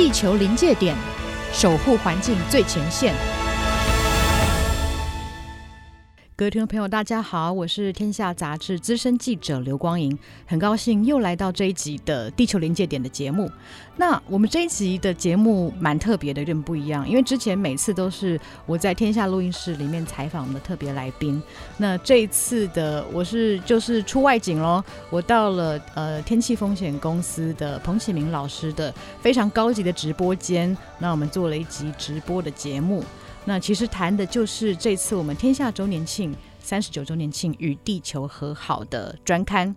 地球临界点，守护环境最前线。各位听众朋友，大家好，我是天下杂志资深记者刘光莹，很高兴又来到这一集的《地球临界点》的节目。那我们这一集的节目蛮特别的，有点不一样，因为之前每次都是我在天下录音室里面采访的特别来宾，那这一次的我是就是出外景喽，我到了呃天气风险公司的彭启明老师的非常高级的直播间，那我们做了一集直播的节目。那其实谈的就是这次我们天下周年庆三十九周年庆与地球和好的专刊。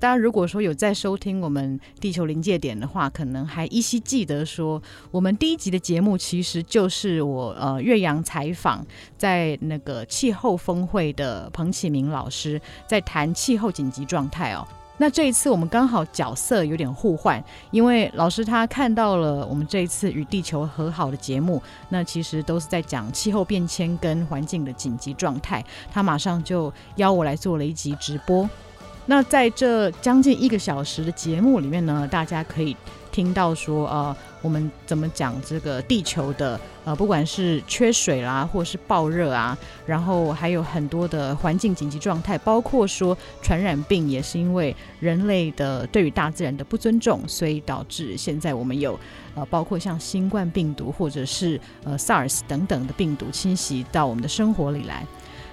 大家如果说有在收听我们地球临界点的话，可能还依稀记得说，我们第一集的节目其实就是我呃岳阳采访在那个气候峰会的彭启明老师，在谈气候紧急状态哦。那这一次我们刚好角色有点互换，因为老师他看到了我们这一次与地球和好的节目，那其实都是在讲气候变迁跟环境的紧急状态，他马上就邀我来做了一集直播。那在这将近一个小时的节目里面呢，大家可以听到说，呃，我们怎么讲这个地球的，呃，不管是缺水啦，或是暴热啊，然后还有很多的环境紧急状态，包括说传染病也是因为人类的对于大自然的不尊重，所以导致现在我们有，呃，包括像新冠病毒或者是呃 SARS 等等的病毒侵袭到我们的生活里来。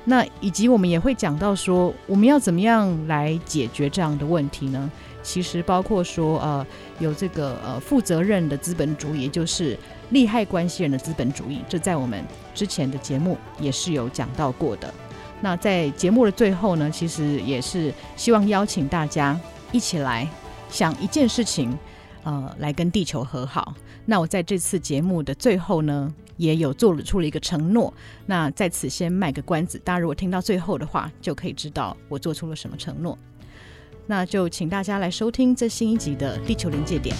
那以及我们也会讲到说，我们要怎么样来解决这样的问题呢？其实包括说，呃，有这个呃负责任的资本主义，也就是利害关系人的资本主义，这在我们之前的节目也是有讲到过的。那在节目的最后呢，其实也是希望邀请大家一起来想一件事情，呃，来跟地球和好。那我在这次节目的最后呢，也有做了出了一个承诺。那在此先卖个关子，大家如果听到最后的话，就可以知道我做出了什么承诺。那就请大家来收听这新一集的《地球临界点》。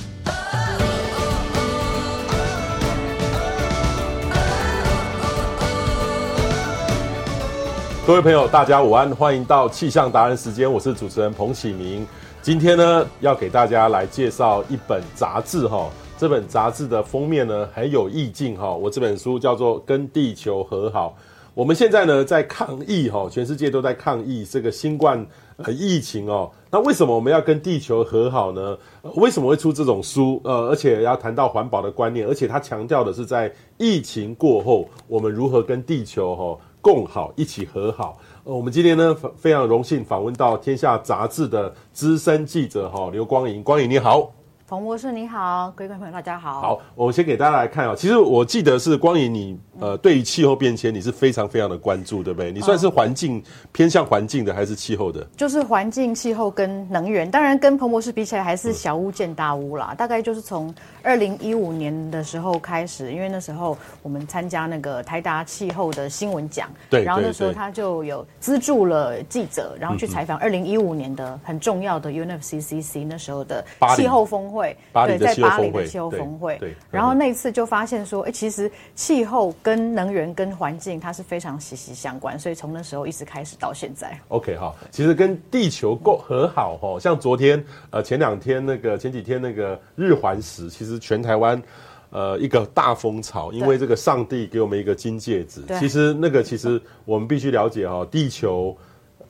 各位朋友，大家午安，欢迎到气象达人时间，我是主持人彭启明。今天呢，要给大家来介绍一本杂志哈。这本杂志的封面呢，很有意境哈。我这本书叫做《跟地球和好》。我们现在呢，在抗疫哈，全世界都在抗疫这个新冠呃疫情哦。那为什么我们要跟地球和好呢？为什么会出这种书？呃，而且要谈到环保的观念，而且他强调的是在疫情过后，我们如何跟地球哈共好，一起和好。呃，我们今天呢，非常荣幸访问到《天下》杂志的资深记者哈刘光莹，光莹你好。冯博士你好，各位观众朋友大家好。好，我先给大家来看啊。其实我记得是光影你呃，对于气候变迁你是非常非常的关注，对不对？你算是环境、嗯、偏向环境的，还是气候的？就是环境、气候跟能源。当然跟彭博士比起来，还是小巫见大巫啦。嗯、大概就是从二零一五年的时候开始，因为那时候我们参加那个台达气候的新闻奖，对，然后那时候他就有资助了记者，然后去采访二零一五年的很重要的 UNFCCC 那时候的气候峰会。对，在巴黎的气候峰会，对，对，然后那一次就发现说，哎，其实气候跟能源跟环境它是非常息息相关，所以从那时候一直开始到现在。OK 哈，其实跟地球够和好哈，像昨天呃前两天那个前几天那个日环食，其实全台湾呃一个大风潮，因为这个上帝给我们一个金戒指，其实那个其实 我们必须了解哈，地球、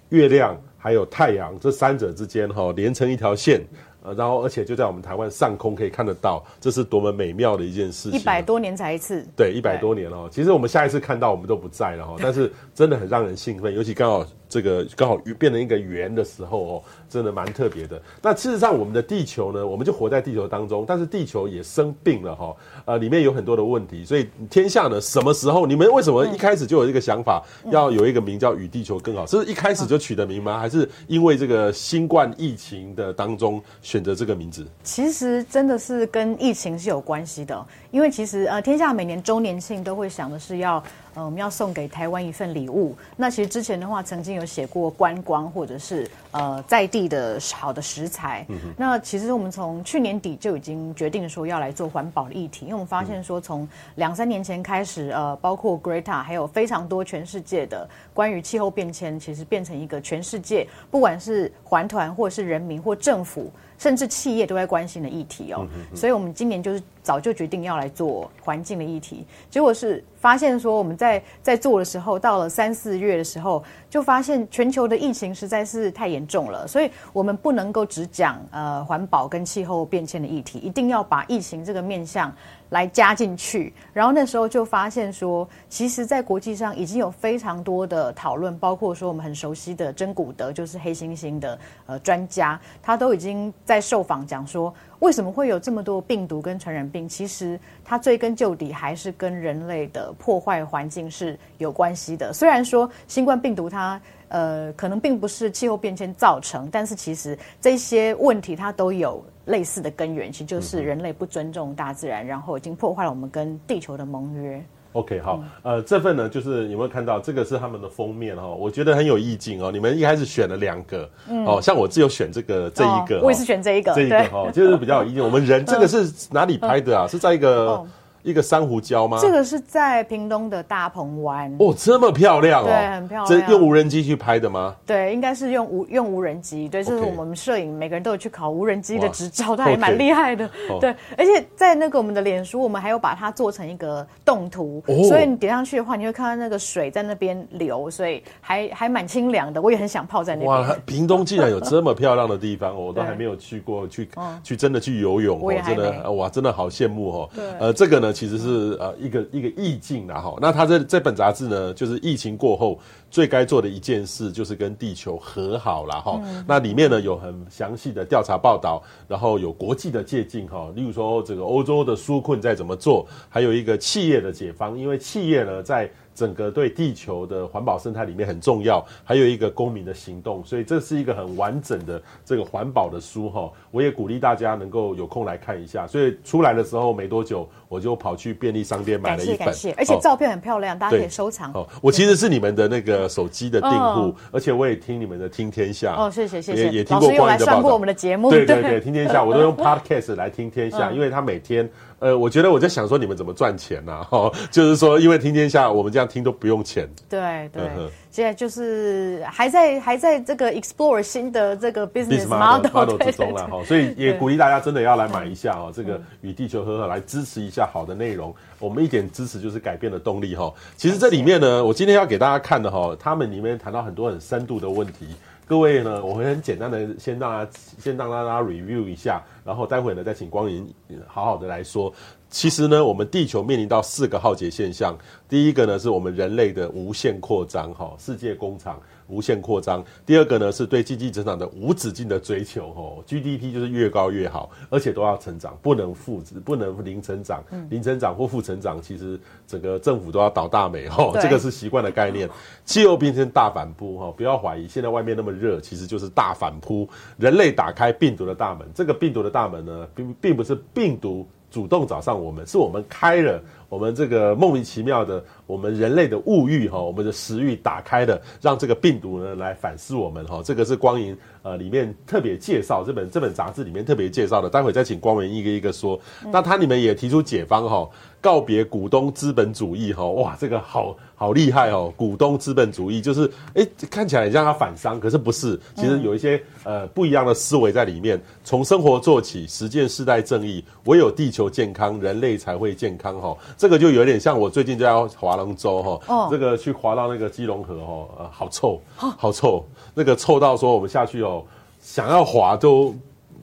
月亮还有太阳这三者之间哈连成一条线。呃，然后而且就在我们台湾上空可以看得到，这是多么美妙的一件事情。一百多年才一次。对，一百多年哦。其实我们下一次看到我们都不在了哈，但是真的很让人兴奋，尤其刚好这个刚好变成一个圆的时候哦，真的蛮特别的。那事实上，我们的地球呢，我们就活在地球当中，但是地球也生病了哈。呃，里面有很多的问题，所以天下呢，什么时候你们为什么一开始就有这个想法，要有一个名叫“与地球更好”？是一开始就取的名吗？还是因为这个新冠疫情的当中？选择这个名字，其实真的是跟疫情是有关系的。因为其实呃，天下每年周年庆都会想的是要呃，我们要送给台湾一份礼物。那其实之前的话，曾经有写过观光或者是呃在地的好的食材。嗯、那其实我们从去年底就已经决定说要来做环保的议题，因为我们发现说从两三年前开始，呃，包括 Greta 还有非常多全世界的关于气候变迁，其实变成一个全世界不管是环团或是人民或政府。甚至企业都在关心的议题哦，所以我们今年就是早就决定要来做环境的议题，结果是发现说我们在在做的时候，到了三四月的时候，就发现全球的疫情实在是太严重了，所以我们不能够只讲呃环保跟气候变迁的议题，一定要把疫情这个面向来加进去。然后那时候就发现说，其实，在国际上已经有非常多的讨论，包括说我们很熟悉的珍古德，就是黑猩猩的呃专家，他都已经在受访讲说。为什么会有这么多病毒跟传染病？其实它追根究底还是跟人类的破坏环境是有关系的。虽然说新冠病毒它呃可能并不是气候变迁造成，但是其实这些问题它都有类似的根源，其实就是人类不尊重大自然，然后已经破坏了我们跟地球的盟约。OK，好，呃，这份呢，就是有没有看到这个是他们的封面哈？我觉得很有意境哦。你们一开始选了两个，嗯、哦，像我只有选这个这一个，我也是选这一个，这一个哈，就是比较有意境。我们人这个是哪里拍的啊？是在一个。一个珊瑚礁吗？这个是在屏东的大鹏湾哦，这么漂亮哦，对，很漂亮。这用无人机去拍的吗？对，应该是用无用无人机。对，这是我们摄影每个人都有去考无人机的执照，他还蛮厉害的。对，而且在那个我们的脸书，我们还有把它做成一个动图，所以你点上去的话，你会看到那个水在那边流，所以还还蛮清凉的。我也很想泡在那边。哇，屏东竟然有这么漂亮的地方，我都还没有去过，去去真的去游泳，我真的哇，真的好羡慕哦。对，呃，这个呢，其实是呃。一个一个意境啦哈，那他这这本杂志呢，就是疫情过后最该做的一件事，就是跟地球和好了哈。嗯、那里面呢有很详细的调查报道，然后有国际的借鉴哈，例如说这个欧洲的纾困在怎么做，还有一个企业的解方，因为企业呢在。整个对地球的环保生态里面很重要，还有一个公民的行动，所以这是一个很完整的这个环保的书哈。我也鼓励大家能够有空来看一下。所以出来的时候没多久，我就跑去便利商店买了一本，感谢，感谢，而且照片很漂亮，大家可以收藏。哦，我其实是你们的那个手机的订户，而且我也听你们的听天下。哦，谢谢谢谢，也也听过光影的报道。我们的节目，对对对，听天下，我都用 Podcast 来听天下，因为他每天。呃，我觉得我在想说你们怎么赚钱呢？哈，就是说，因为听天下，我们这样听都不用钱。对对，现在就是还在还在这个 explore 新的这个 business model model 之中了哈，所以也鼓励大家真的要来买一下哦，这个与地球和和，来支持一下好的内容。我们一点支持就是改变的动力哈。其实这里面呢，我今天要给大家看的哈，他们里面谈到很多很深度的问题。各位呢，我会很简单的先让大家先让大家 review 一下，然后待会呢再请光银好好的来说。其实呢，我们地球面临到四个浩劫现象，第一个呢是我们人类的无限扩张，哈，世界工厂。无限扩张，第二个呢是对经济增长的无止境的追求，吼，GDP 就是越高越好，而且都要成长，不能负值，不能零成长，零成长或负成长，其实整个政府都要倒大霉，吼，这个是习惯的概念。气候变成大反扑，哈，不要怀疑，现在外面那么热，其实就是大反扑，人类打开病毒的大门，这个病毒的大门呢，并并不是病毒主动找上我们，是我们开了。我们这个莫名其妙的，我们人类的物欲哈，我们的食欲打开的，让这个病毒呢来反噬我们哈。这个是光影呃里面特别介绍这本这本杂志里面特别介绍的，待会再请光银一个一个说。那它里面也提出解方哈，告别股东资本主义哈，哇，这个好好厉害哦，股东资本主义就是哎看起来很像它反商，可是不是，其实有一些呃不一样的思维在里面。从生活做起，实践世代正义，唯有地球健康，人类才会健康哈。这个就有点像我最近在华龙舟哈，哦、这个去划到那个基隆河哈，呃，好臭，好臭，那个臭到说我们下去哦，想要划都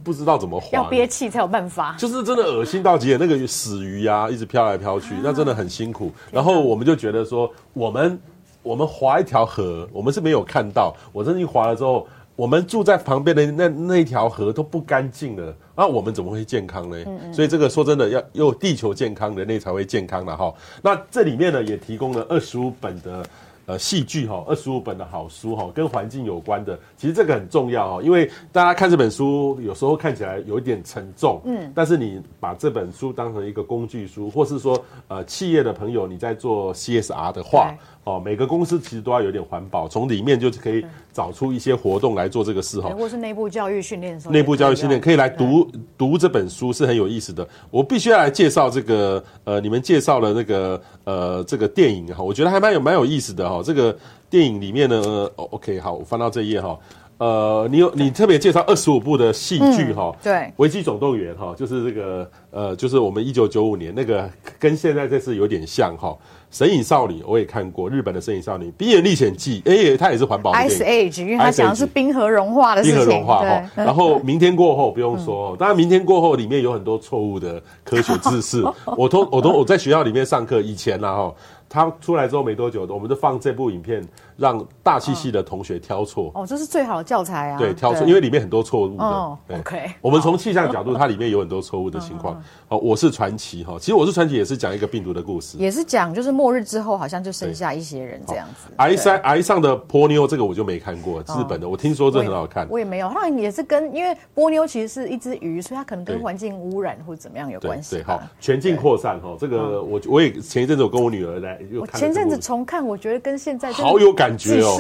不知道怎么划，要憋气才有办法，就是真的恶心到极点。那个死鱼啊，一直飘来飘去，那真的很辛苦。然后我们就觉得说，我们我们划一条河，我们是没有看到，我真的一划了之后。我们住在旁边的那那条河都不干净了，那我们怎么会健康呢？嗯嗯，所以这个说真的，要有地球健康，人类才会健康的哈。那这里面呢，也提供了二十五本的。呃戏剧哈，二十五本的好书哈，跟环境有关的，其实这个很重要哈，因为大家看这本书有时候看起来有一点沉重，嗯，但是你把这本书当成一个工具书，或是说呃企业的朋友你在做 CSR 的话。哦，每个公司其实都要有点环保，从里面就是可以找出一些活动来做这个事哈。或是内部教育训练的时候，内部教育训练可以来读读这本书是很有意思的。我必须要来介绍这个呃，你们介绍了那个呃这个电影哈，我觉得还蛮有蛮有意思的哈。这个电影里面呢，呃，OK，好，我翻到这页哈。呃，你有你特别介绍二十五部的戏剧哈，对，《危机总动员》哈，就是这个呃，就是我们一九九五年那个，跟现在这次有点像哈。神隐少女我也看过，日本的神隐少女《冰原历险记》，哎，它也是环保的。Ice Age，因为它讲的是冰河融化的事情。冰河融化哈，然后明天过后不用说，当然明天过后里面有很多错误的科学知识，我都我都我在学校里面上课以前啦哈。他出来之后没多久，我们就放这部影片，让大气系的同学挑错。哦，这是最好的教材啊。对，挑错，因为里面很多错误的。哦，OK。我们从气象角度，它里面有很多错误的情况。哦，我是传奇哈，其实我是传奇也是讲一个病毒的故事，也是讲就是末日之后好像就剩下一些人这样子。癌山癌上的波妞这个我就没看过，日本的，我听说这很好看。我也没有，像也是跟因为波妞其实是一只鱼，所以它可能跟环境污染或者怎么样有关系。对，好，全境扩散哈，这个我我也前一阵子我跟我女儿来又看。前阵子。重看，我觉得跟现在好有感觉哦，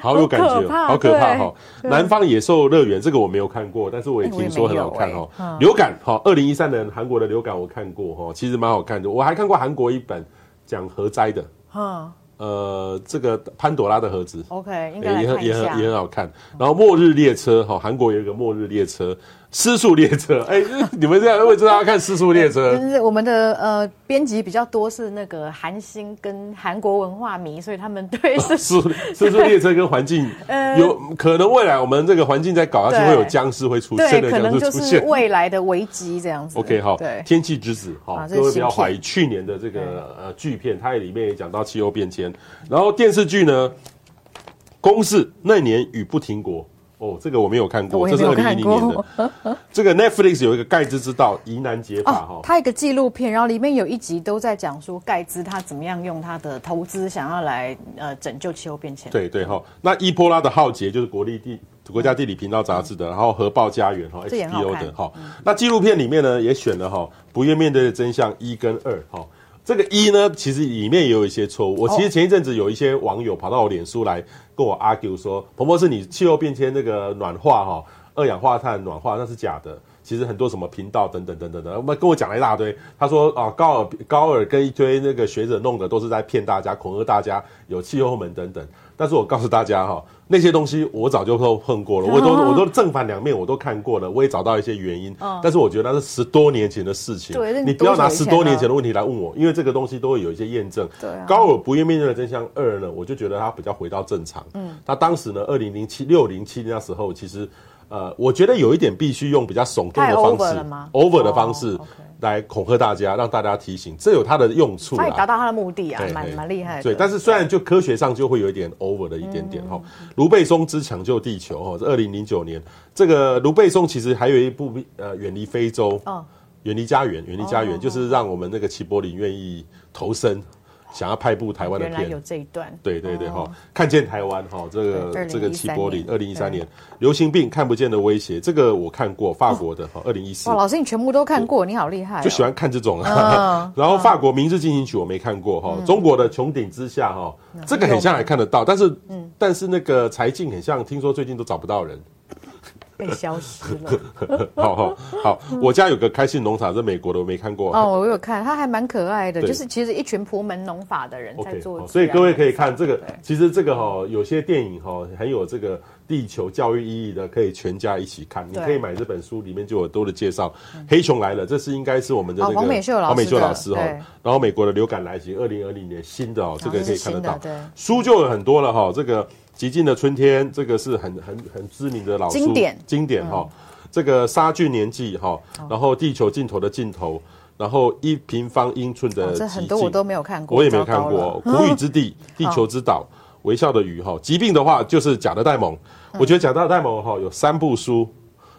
好有感觉，好可怕哈！南方野兽乐园这个我没有看过，但是我也听说很好看哦。流感哈，二零一三年韩国的流感我看过哈，其实蛮好看的。我还看过韩国一本讲核灾的，呃，这个潘朵拉的盒子，OK，应该也很也很也很好看。然后末日列车哈，韩国有一个末日列车。尸速列车，哎、欸，你们这样会知道要看私速列车？就是我们的呃编辑比较多是那个韩星跟韩国文化迷，所以他们对私速尸速列车跟环境 有可能未来我们这个环境在搞下去会有僵尸会出现的，可能就是未来的危机这样子。OK，好，对，天气之子，好，各位不要怀疑，去年的这个呃剧片，它也里面也讲到气候变迁，然后电视剧呢，公视那年雨不停国。哦，这个我没有看过，这是二零一零年的。这个 Netflix 有一个盖茨之道疑难解法哈，它一个纪录片，然后里面有一集都在讲说盖茨他怎么样用他的投资想要来呃拯救气候变迁。对对哈，那伊波拉的浩劫就是国立地国家地理频道杂志的，然后核爆家园哈 HBO 的哈。那纪录片里面呢也选了哈不愿面对的真相一跟二哈。这个一呢其实里面也有一些错误。我其实前一阵子有一些网友跑到我脸书来。跟我 argue 说，彭博士，你气候变迁那个暖化哈，二氧化碳暖化那是假的。其实很多什么频道等等等等的，我们跟我讲了一大堆。他说啊，高尔高尔跟一堆那个学者弄的都是在骗大家、恐吓大家，有气候门等等。但是我告诉大家哈，那些东西我早就都碰过了，我都我都正反两面我都看过了，我也找到一些原因。但是我觉得那是十多年前的事情，你不要拿十多年前的问题来问我，因为这个东西都会有一些验证。高尔不愿面对的真相二呢，我就觉得他比较回到正常。嗯，他当时呢，二零零七六零七那时候，其实呃，我觉得有一点必须用比较耸动的方式，over 的方式。来恐吓大家，让大家提醒，这有它的用处，它也达到它的目的啊，蛮蛮厉害的。对，但是虽然就科学上就会有一点 over 的一点点哈。卢贝松之抢救地球哈，是二零零九年，这个卢贝松其实还有一部呃远离非洲，远离家园，远离家园，就是让我们那个齐柏林愿意投身。想要拍部台湾的片，原来有这一段，对对对哈，看见台湾哈，这个这个齐柏林，二零一三年。流行病看不见的威胁，这个我看过，法国的 哈，二零一四。哇，老师你全部都看过，你好厉害，就喜欢看这种。然后法国《明日进行曲》我没看过哈，中国的《穹顶之下》哈，这个很像还看得到，但是但是那个柴静很像，听说最近都找不到人。被消失了。好好好，我家有个开心农场，在美国的，我没看过。哦，我有看，它还蛮可爱的，就是其实一群婆门农法的人在做。所以各位可以看这个，其实这个哈，有些电影哈很有这个地球教育意义的，可以全家一起看。你可以买这本书，里面就有多的介绍。黑熊来了，这是应该是我们的那个黄美秀老师哈。然后美国的流感来袭，二零二零年新的哦，这个可以看得到。书就有很多了哈，这个。极尽的春天，这个是很很很知名的老书，经典经典哈。这个杀菌年纪哈，然后地球尽头的尽头，然后一平方英寸的，这很多我都没有看过，我也没有看过。谷雨之地，地球之岛，微笑的鱼哈。疾病的话就是贾德戴蒙，我觉得贾德戴蒙哈有三部书，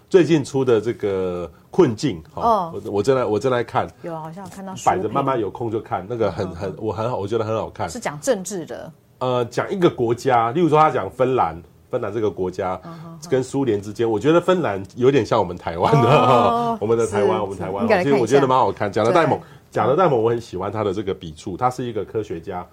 最近出的这个困境哈，我我正在我正在看，有好像看到摆着，慢慢有空就看那个很很我很好，我觉得很好看，是讲政治的。呃讲一个国家，例如说他讲芬兰，芬兰这个国家跟苏联之间，我觉得芬兰有点像我们台湾的，哦、我们的台湾，我们台湾，其实我觉得蛮好看。讲的戴蒙，讲的戴蒙，我很喜欢他的这个笔触，他是一个科学家，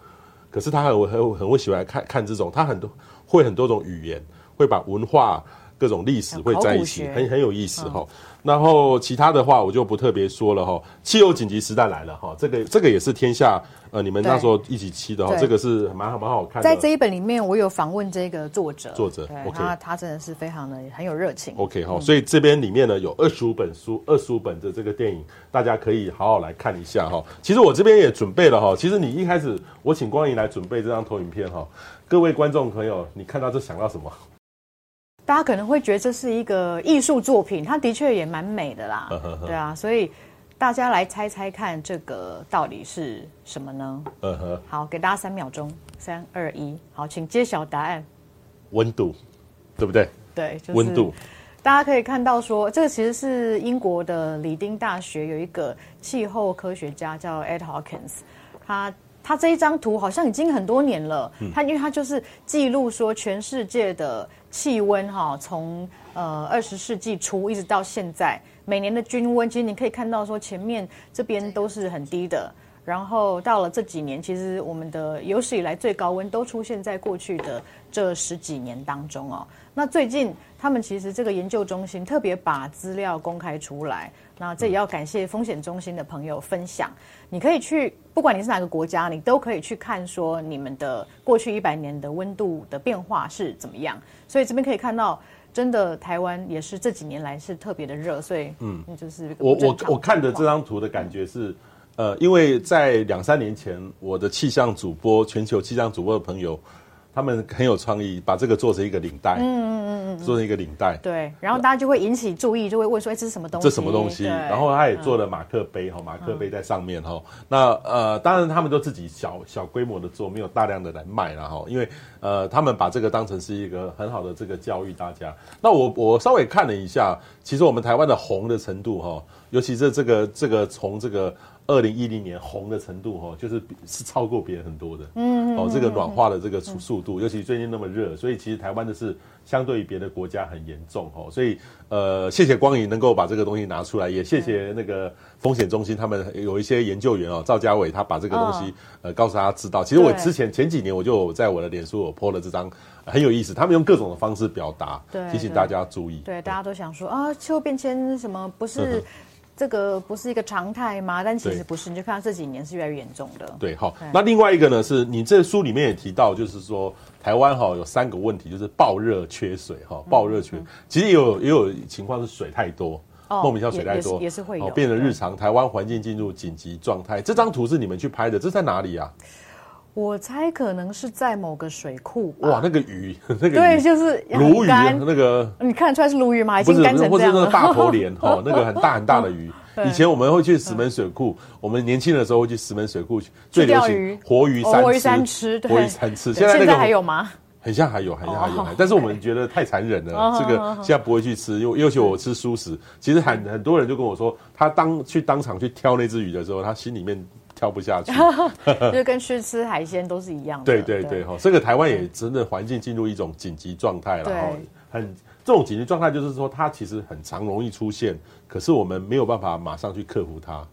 可是他很很很会喜欢看看这种，他很多会很多种语言，会把文化。各种历史会在一起，很很有意思哈。然后其他的话我就不特别说了哈。汽油紧急时代来了哈，这个这个也是天下呃你们那时候一起期的哈，这个是蛮好蛮好看的。在这一本里面，我有访问这个作者，作者，OK，他他真的是非常的很有热情。OK 哈，所以这边里面呢有二十五本书，二十五本的这个电影，大家可以好好来看一下哈。其实我这边也准备了哈。其实你一开始我请光影来准备这张投影片哈，各位观众朋友，你看到这想到什么？大家可能会觉得这是一个艺术作品，它的确也蛮美的啦，对啊，所以大家来猜猜看，这个到底是什么呢？嗯哼，好，给大家三秒钟，三二一，好，请揭晓答案。温度，对不对？对，就是温度。大家可以看到说，这个其实是英国的里丁大学有一个气候科学家叫 Ed Hawkins，他。他这一张图好像已经很多年了，他因为他就是记录说全世界的气温哈，从呃二十世纪初一直到现在，每年的均温，其实你可以看到说前面这边都是很低的，然后到了这几年，其实我们的有史以来最高温都出现在过去的这十几年当中哦。那最近他们其实这个研究中心特别把资料公开出来。那这也要感谢风险中心的朋友分享。你可以去，不管你是哪个国家，你都可以去看说你们的过去一百年的温度的变化是怎么样。所以这边可以看到，真的台湾也是这几年来是特别的热。所以嗯，就是我我我看的这张图的感觉是，呃，因为在两三年前，我的气象主播，全球气象主播的朋友。他们很有创意，把这个做成一个领带，嗯嗯嗯嗯，做成一个领带，对，然后大家就会引起注意，就会问说：“哎，这是什么东西？”这什么东西？然后他也做了马克杯哈，马克杯在上面哈。那呃，当然他们都自己小小规模的做，没有大量的来卖了哈。因为呃，他们把这个当成是一个很好的这个教育大家。那我我稍微看了一下，其实我们台湾的红的程度哈，尤其是这个这个从这个。二零一零年红的程度哈，就是是超过别人很多的，嗯，哦，这个暖化的这个速速度，尤其最近那么热，所以其实台湾的是相对于别的国家很严重哦，所以呃，谢谢光影能够把这个东西拿出来，也谢谢那个风险中心他们有一些研究员哦，赵家伟他把这个东西呃告诉大家知道。其实我之前前几年我就在我的脸书我 po 了这张很有意思，他们用各种的方式表达，提醒大家注意。对，大家都想说啊，气候变迁什么不是？这个不是一个常态吗？但其实不是，你就看到这几年是越来越严重的。对，好。那另外一个呢，是你这书里面也提到，就是说台湾哈有三个问题，就是暴热、缺水哈。暴热缺，其实也有也有情况是水太多，莫名其妙水太多，也是会有，变得日常台湾环境进入紧急状态。这张图是你们去拍的，这在哪里啊？我猜可能是在某个水库。哇，那个鱼，那个对，就是鲈鱼，那个你看得出来是鲈鱼吗？已经干成这样了。或者那个大头 鲢哈，那个很大很大的鱼。以前我们会去石门水库，我们年轻的时候会去石门水库去，最流行活鱼三吃，活鱼三吃。现在那个还有吗？很像还有，很像还有，但是我们觉得太残忍了，这个现在不会去吃，因为要求我吃素食。其实很很多人就跟我说，他当去当场去挑那只鱼的时候，他心里面。跳不下去，就跟去吃海鲜都是一样的。对对对，哈，这个台湾也真的环境进入一种紧急状态了，哈，很这种紧急状态就是说它其实很常容易出现，可是我们没有办法马上去克服它，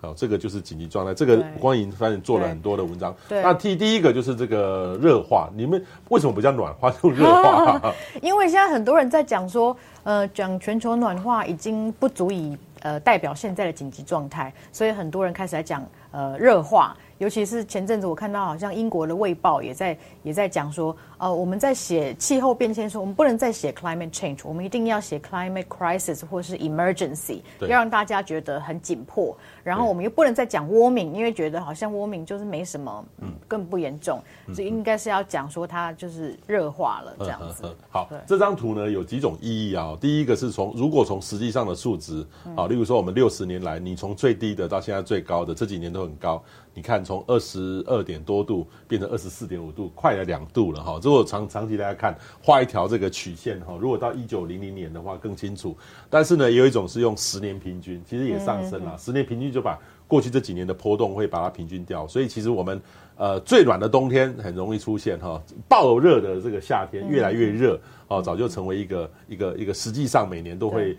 好，这个就是紧急状态。这个光影反正做了很多的文章，对那第第一个就是这个热化，你们为什么不叫暖化，就热化？因为现在很多人在讲说，呃，讲全球暖化已经不足以呃代表现在的紧急状态，所以很多人开始来讲。呃，热化，尤其是前阵子我看到，好像英国的卫报也在也在讲说，呃，我们在写气候变迁的时候，我们不能再写 climate change，我们一定要写 climate crisis 或是 emergency，要让大家觉得很紧迫。然后我们又不能再讲 warming，因为觉得好像 warming 就是没什么，嗯，更不严重，所以应该是要讲说它就是热化了这样子。好，这张图呢有几种意义啊？第一个是从如果从实际上的数值啊，例如说我们六十年来，你从最低的到现在最高的这几年都很高。你看，从二十二点多度变成二十四点五度，快了两度了哈。如果长长期大家看，画一条这个曲线哈，如果到一九零零年的话更清楚。但是呢，也有一种是用十年平均，其实也上升了。十年平均就把过去这几年的波动会把它平均掉，所以其实我们呃最暖的冬天很容易出现哈，爆热的这个夏天越来越热哦，早就成为一个一个一个实际上每年都会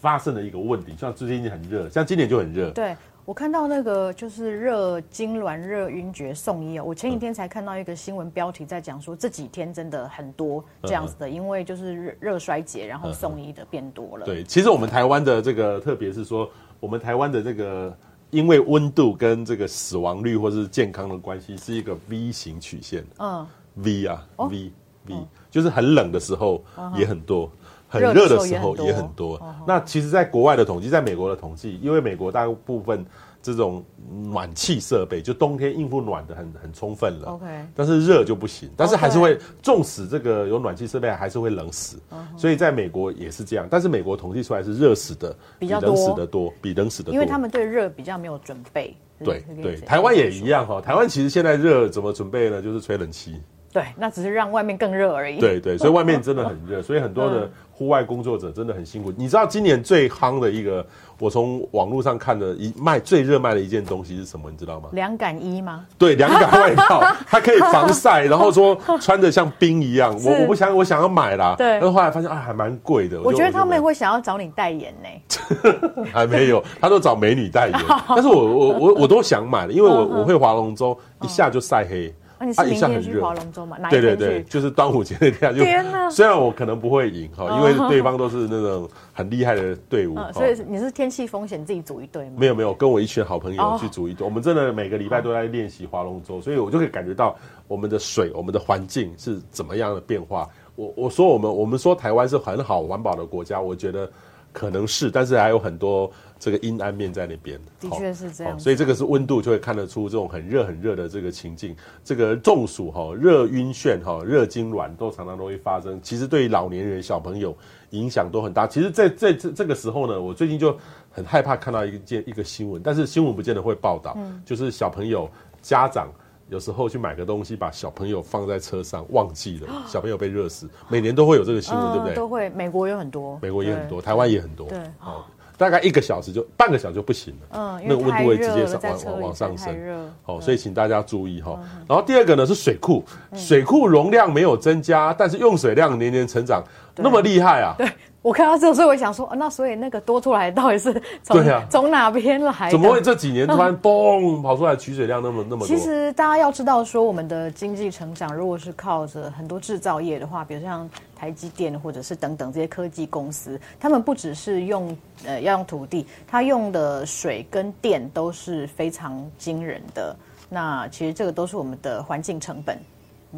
发生的一个问题。像最近很热，像今年就很热。对。我看到那个就是热痉挛、热晕厥送医哦。我前几天才看到一个新闻标题在讲说，这几天真的很多这样子的，因为就是热热衰竭，然后送医的变多了。对，其实我们台湾的这个，特别是说我们台湾的这个，因为温度跟这个死亡率或是健康的关系，是一个 V 型曲线。嗯，V 啊，V V，就是很冷的时候也很多。很热的时候也很多。那其实，在国外的统计，在美国的统计，因为美国大部分这种暖气设备，就冬天应付暖的很很充分了。OK。但是热就不行，但是还是会，纵使这个有暖气设备，还是会冷死。所以在美国也是这样，但是美国统计出来是热死的比冷死的多，比冷死的多。因为他们对热比较没有准备。对对，台湾也一样哈。台湾其实现在热怎么准备呢？就是吹冷气。对，那只是让外面更热而已。对对，所以外面真的 很热，所以很多的户外工作者真的很辛苦。你知道今年最夯的一个，我从网络上看的一卖最热卖的一件东西是什么？你知道吗？凉感衣吗？对，凉感外套，它可以防晒，然后说穿着像冰一样。我我不想，我想要买啦。对，但是后来发现啊，还蛮贵的。我觉得他们会想要找你代言呢。还没有，他都找美女代言。但是我我我我都想买的，因为我我会划龙舟，一下就晒黑。啊，你是明天去划龙舟嘛？对对对，就是端午节那天。天哪！虽然我可能不会赢哈，因为对方都是那种很厉害的队伍。所以你是天气风险自己组一队吗？没有没有，跟我一群好朋友去组一队。我们真的每个礼拜都在练习划龙舟，所以我就可以感觉到我们的水、我们的环境是怎么样的变化。我我说我们我们说台湾是很好环保的国家，我觉得可能是，但是还有很多。这个阴暗面在那边，的确是这样，所以这个是温度就会看得出这种很热很热的这个情境。这个中暑哈、热晕眩哈、热痉挛都常常都会发生。其实对于老年人、小朋友影响都很大。其实，在在这这个时候呢，我最近就很害怕看到一件一个新闻，但是新闻不见得会报道，嗯、就是小朋友家长有时候去买个东西，把小朋友放在车上忘记了，小朋友被热死。每年都会有这个新闻，嗯、对不对？都会，美国有很多，美国也很多，台湾也很多，对，好。大概一个小时就半个小时就不行了，嗯，那个温度会直接上往往往上升，好，所以请大家注意哈。然后第二个呢是水库，水库容量没有增加，但是用水量年年成长，那么厉害啊！对。我看到这个，所以我想说，那所以那个多出来到底是从从哪边来？怎么会这几年突然嘣跑出来取水量那么那么多？其实大家要知道，说我们的经济成长，如果是靠着很多制造业的话，比如像台积电或者是等等这些科技公司，他们不只是用呃要用土地，他用的水跟电都是非常惊人的。那其实这个都是我们的环境成本。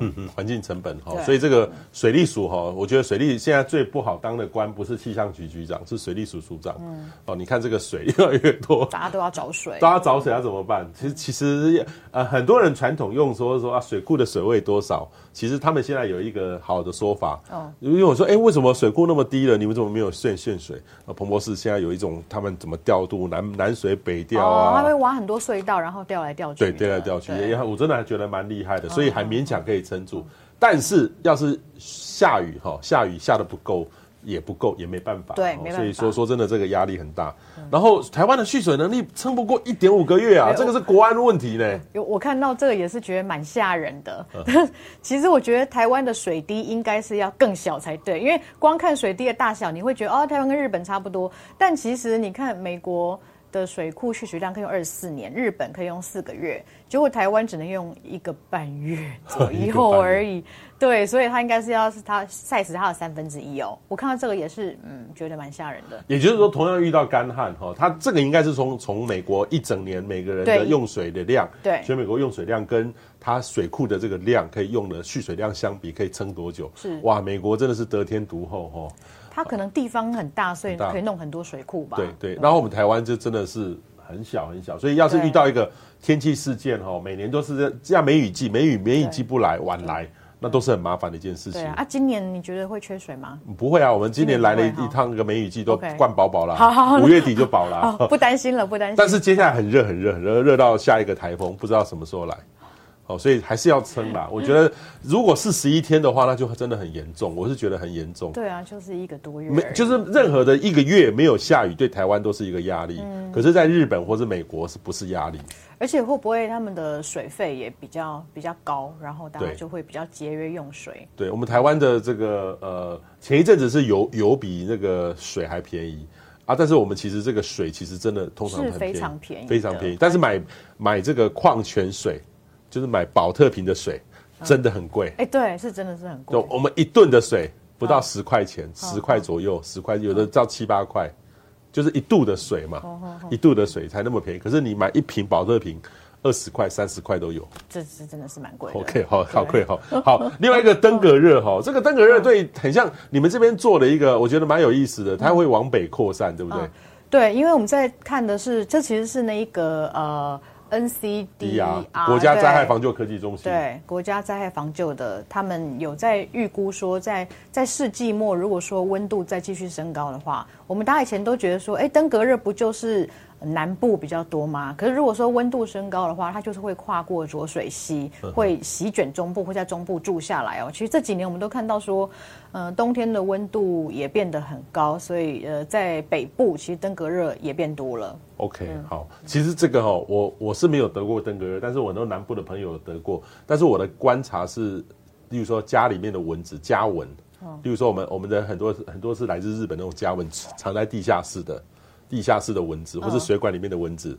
嗯嗯，环境成本哈，所以这个水利署哈，我觉得水利现在最不好当的官不是气象局局长，是水利署署长。嗯，哦，你看这个水 越来越多，大家都要找水，大家找水要怎么办？其实其实呃，很多人传统用说说啊，水库的水位多少？其实他们现在有一个好的说法。哦，因为我说，哎、欸，为什么水库那么低了？你们怎么没有限限水？啊，彭博士现在有一种他们怎么调度南南水北调啊？他会挖很多隧道，然后调来调去。对，调来调去，对也我真的还觉得蛮厉害的，所以还勉强可以。撑住，但是要是下雨哈，下雨下的不够，也不够，也没办法。对，没办法。所以说说真的，这个压力很大。然后台湾的蓄水能力撑不过一点五个月啊，这个是国安问题呢。有我看到这个也是觉得蛮吓人的。其实我觉得台湾的水滴应该是要更小才对，因为光看水滴的大小，你会觉得哦，台湾跟日本差不多。但其实你看美国。的水库蓄水量可以用二十四年，日本可以用四个月，结果台湾只能用一个半月左右 而已。对，所以它应该是要是它 size 它的三分之一哦。我看到这个也是，嗯，觉得蛮吓人的。也就是说，同样遇到干旱哈，它这个应该是从从美国一整年每个人的用水的量，对，所以美国用水量跟它水库的这个量可以用的蓄水量相比，可以撑多久？是哇，美国真的是得天独厚哈。它可能地方很大，所以可以弄很多水库吧。对对，然后我们台湾就真的是很小很小，所以要是遇到一个天气事件哈，每年都是这样梅雨季，梅雨梅雨季不来晚来，那都是很麻烦的一件事情。啊，今年你觉得会缺水吗？不会啊，我们今年来了一趟那个梅雨季都灌饱饱了，好好好，五月底就饱了，不担心了，不担心。但是接下来很热很热很热，热到下一个台风不知道什么时候来。哦，所以还是要撑吧。我觉得如果是十一天的话，那就真的很严重。我是觉得很严重。对啊，就是一个多月，没就是任何的一个月没有下雨，对台湾都是一个压力。嗯，可是，在日本或是美国是不是压力？而且会不会他们的水费也比较比较高，然后大家就会比较节约用水？对，我们台湾的这个呃，前一阵子是油油比那个水还便宜。啊！但是我们其实这个水其实真的通常很是非常便宜，非常便宜。但是买买这个矿泉水，就是买保特瓶的水，真的很贵。哎、对，是真的是很贵。我们一吨的水不到十块钱，十、嗯、块左右，十块有的到七八块，就是一度的水嘛，嗯、一度的水才那么便宜。可是你买一瓶保特瓶。二十块、三十块都有，这是真的是蛮贵。OK，好好贵哈。好，另外一个登革热哈，这个登革热对很像你们这边做的一个，我觉得蛮有意思的，它会往北扩散，对不对？对，因为我们在看的是，这其实是那一个呃 NCDR 国家灾害防救科技中心，对国家灾害防救的，他们有在预估说，在在世纪末，如果说温度再继续升高的话，我们大家以前都觉得说，哎，登革热不就是？南部比较多吗？可是如果说温度升高的话，它就是会跨过浊水溪，会席卷中部，会在中部住下来哦。其实这几年我们都看到说，呃，冬天的温度也变得很高，所以呃，在北部其实登革热也变多了。OK，好，其实这个哈、哦，我我是没有得过登革热，但是我很多南部的朋友有得过。但是我的观察是，例如说家里面的蚊子家蚊，例如说我们我们的很多很多是来自日本那种家蚊，藏在地下室的。地下室的蚊子，或是水管里面的蚊子，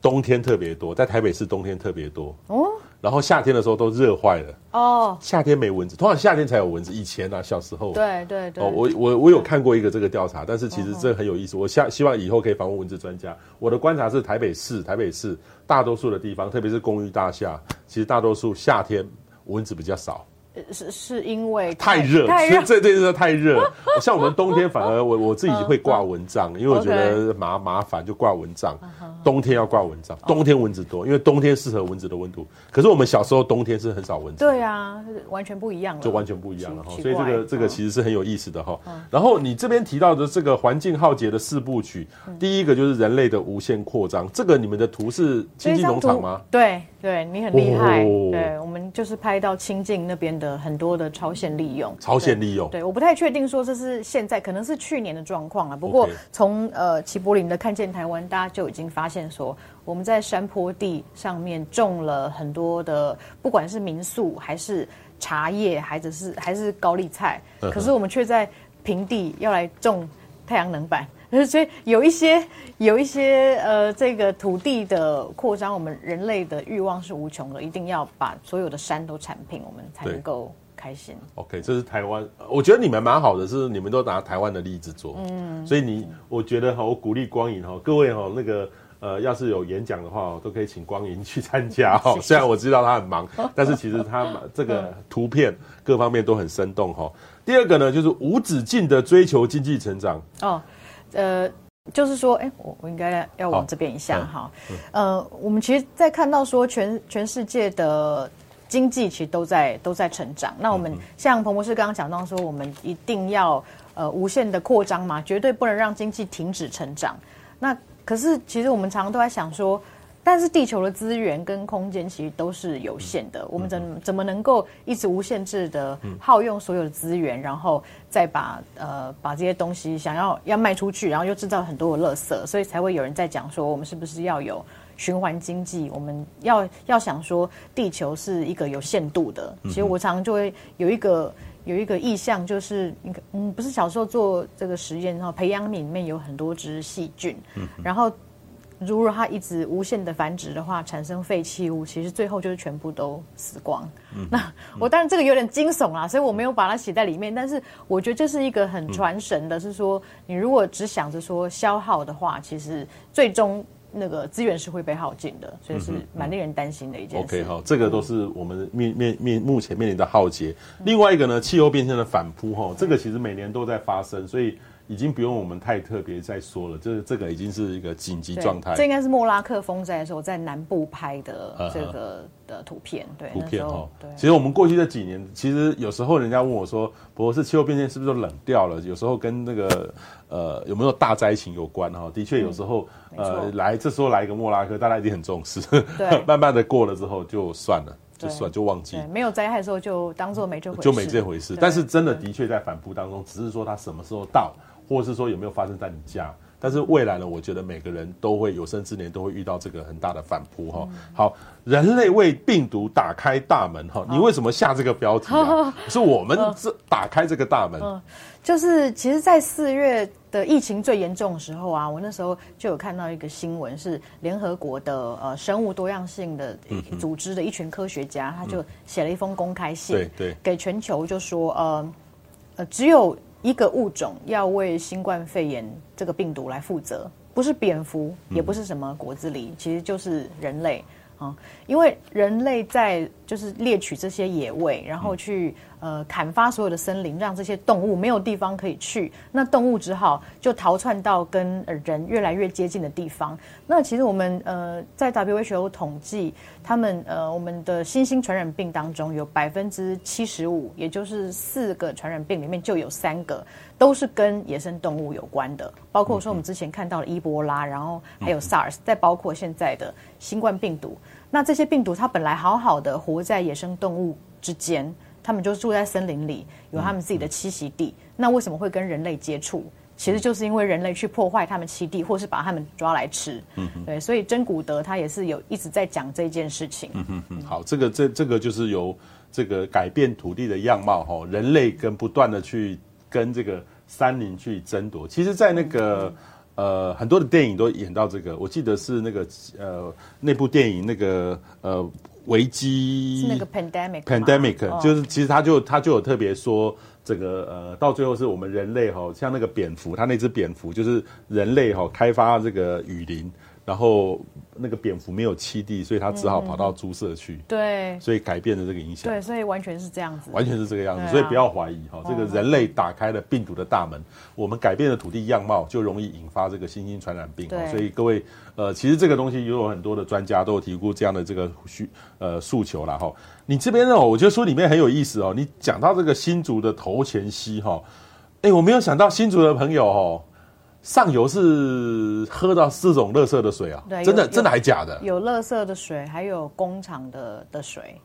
冬天特别多，在台北市冬天特别多哦。然后夏天的时候都热坏了哦。夏天没蚊子，通常夏天才有蚊子。以前啊，小时候对对对。哦，我我我有看过一个这个调查，但是其实这很有意思。我下希望以后可以访问蚊子专家。我的观察是，台北市台北市大多数的地方，特别是公寓大厦，其实大多数夏天蚊子比较少。是是因为太热，太热，这这这太热。像我们冬天反而我我自己会挂蚊帐，因为我觉得麻麻烦就挂蚊帐。冬天要挂蚊帐，冬天蚊子多，因为冬天适合蚊子的温度。可是我们小时候冬天是很少蚊子。对啊，完全不一样了，就完全不一样了哈。所以这个这个其实是很有意思的哈。然后你这边提到的这个环境浩劫的四部曲，第一个就是人类的无限扩张。这个你们的图是清境农场吗？对对，你很厉害。对，我们就是拍到清境那边的。很多的超限利用，超限利用，对，我不太确定说这是现在，可能是去年的状况了。不过从呃齐柏林的看见台湾，大家就已经发现说，我们在山坡地上面种了很多的，不管是民宿还是茶叶，还是还是高丽菜，可是我们却在平地要来种太阳能板。所以有一些有一些呃，这个土地的扩张，我们人类的欲望是无穷的，一定要把所有的山都铲平，我们才能够开心。OK，这是台湾，我觉得你们蛮好的，是你们都拿台湾的例子做。嗯，所以你我觉得哈，我鼓励光影哈，各位哈，那个呃，要是有演讲的话，都可以请光影去参加哈。虽然我知道他很忙，但是其实他这个图片各方面都很生动哈。第二个呢，就是无止境的追求经济成长。哦。呃，就是说，哎，我我应该要往这边一下哈。呃，我们其实，在看到说全全世界的经济其实都在都在成长。那我们像彭博士刚刚讲到说，我们一定要呃无限的扩张嘛，绝对不能让经济停止成长。那可是，其实我们常常都在想说。但是地球的资源跟空间其实都是有限的，我们怎怎么能够一直无限制的耗用所有的资源，然后再把呃把这些东西想要要卖出去，然后又制造很多的垃圾，所以才会有人在讲说，我们是不是要有循环经济？我们要要想说，地球是一个有限度的。其实我常常就会有一个有一个意向，就是你嗯，不是小时候做这个实验，然后培养皿里面有很多只细菌，然后。如果它一直无限的繁殖的话，产生废弃物，其实最后就是全部都死光。嗯、那我当然这个有点惊悚啦，所以我没有把它写在里面。但是我觉得这是一个很传神的，是说你如果只想着说消耗的话，其实最终那个资源是会被耗尽的，所以是蛮令人担心的一件事。OK，好，这个都是我们面面面目前面临的浩劫。另外一个呢，气候变迁的反扑哈，这个其实每年都在发生，所以。已经不用我们太特别再说了，这这个已经是一个紧急状态。这应该是莫拉克风灾的时候在南部拍的这个的图片，对，图片哦。对，其实我们过去这几年，其实有时候人家问我说，博士气候变迁是不是都冷掉了？有时候跟那个呃有没有大灾情有关哈？的确有时候、嗯、呃来这时候来一个莫拉克，大家一定很重视。对，慢慢的过了之后就算了。就算就忘记。没有灾害的时候就当做没这回事，就没这回事。但是真的的确在反扑当中，只是说它什么时候到，或者是说有没有发生在你家。但是未来呢，我觉得每个人都会有生之年都会遇到这个很大的反扑哈。好，人类为病毒打开大门哈，你为什么下这个标题啊？是我们这打开这个大门。嗯，就是其实，在四月的疫情最严重的时候啊，我那时候就有看到一个新闻，是联合国的呃生物多样性的组织的一群科学家，他就写了一封公开信，对对，给全球就说呃呃只有。一个物种要为新冠肺炎这个病毒来负责，不是蝙蝠，也不是什么果子狸，其实就是人类啊，因为人类在就是猎取这些野味，然后去。呃，砍伐所有的森林，让这些动物没有地方可以去，那动物只好就逃窜到跟人越来越接近的地方。那其实我们呃在 WHO 统计，他们呃我们的新兴传染病当中有百分之七十五，也就是四个传染病里面就有三个都是跟野生动物有关的，包括说我们之前看到的伊波拉，然后还有 SARS，再包括现在的新冠病毒。那这些病毒它本来好好的活在野生动物之间。他们就住在森林里，有他们自己的栖息地。那为什么会跟人类接触？其实就是因为人类去破坏他们栖地，或是把他们抓来吃。嗯，嗯对，所以真古德他也是有一直在讲这件事情。嗯嗯嗯。好，这个这这个就是由这个改变土地的样貌哈，人类跟不断的去跟这个山林去争夺。其实，在那个、嗯、呃很多的电影都演到这个，我记得是那个呃那部电影那个呃。危机是那个 pandemic，pandemic 就是其实他就他就有特别说这个呃到最后是我们人类哈，像那个蝙蝠，他那只蝙蝠就是人类哈开发这个雨林。然后那个蝙蝠没有栖地，所以它只好跑到猪舍去。嗯、对，所以改变了这个影响。对，所以完全是这样子。完全是这个样子，啊、所以不要怀疑哈，这个人类打开了病毒的大门，嗯、我们改变了土地样貌，就容易引发这个新兴传染病。对，所以各位呃，其实这个东西也有很多的专家都有提过这样的这个需呃诉求了哈。你这边呢，我觉得书里面很有意思哦。你讲到这个新竹的头前溪哈，哎，我没有想到新竹的朋友哦。上游是喝到四种垃圾的水啊？对，真的真的还假的？有垃圾的水，还有工厂的的水，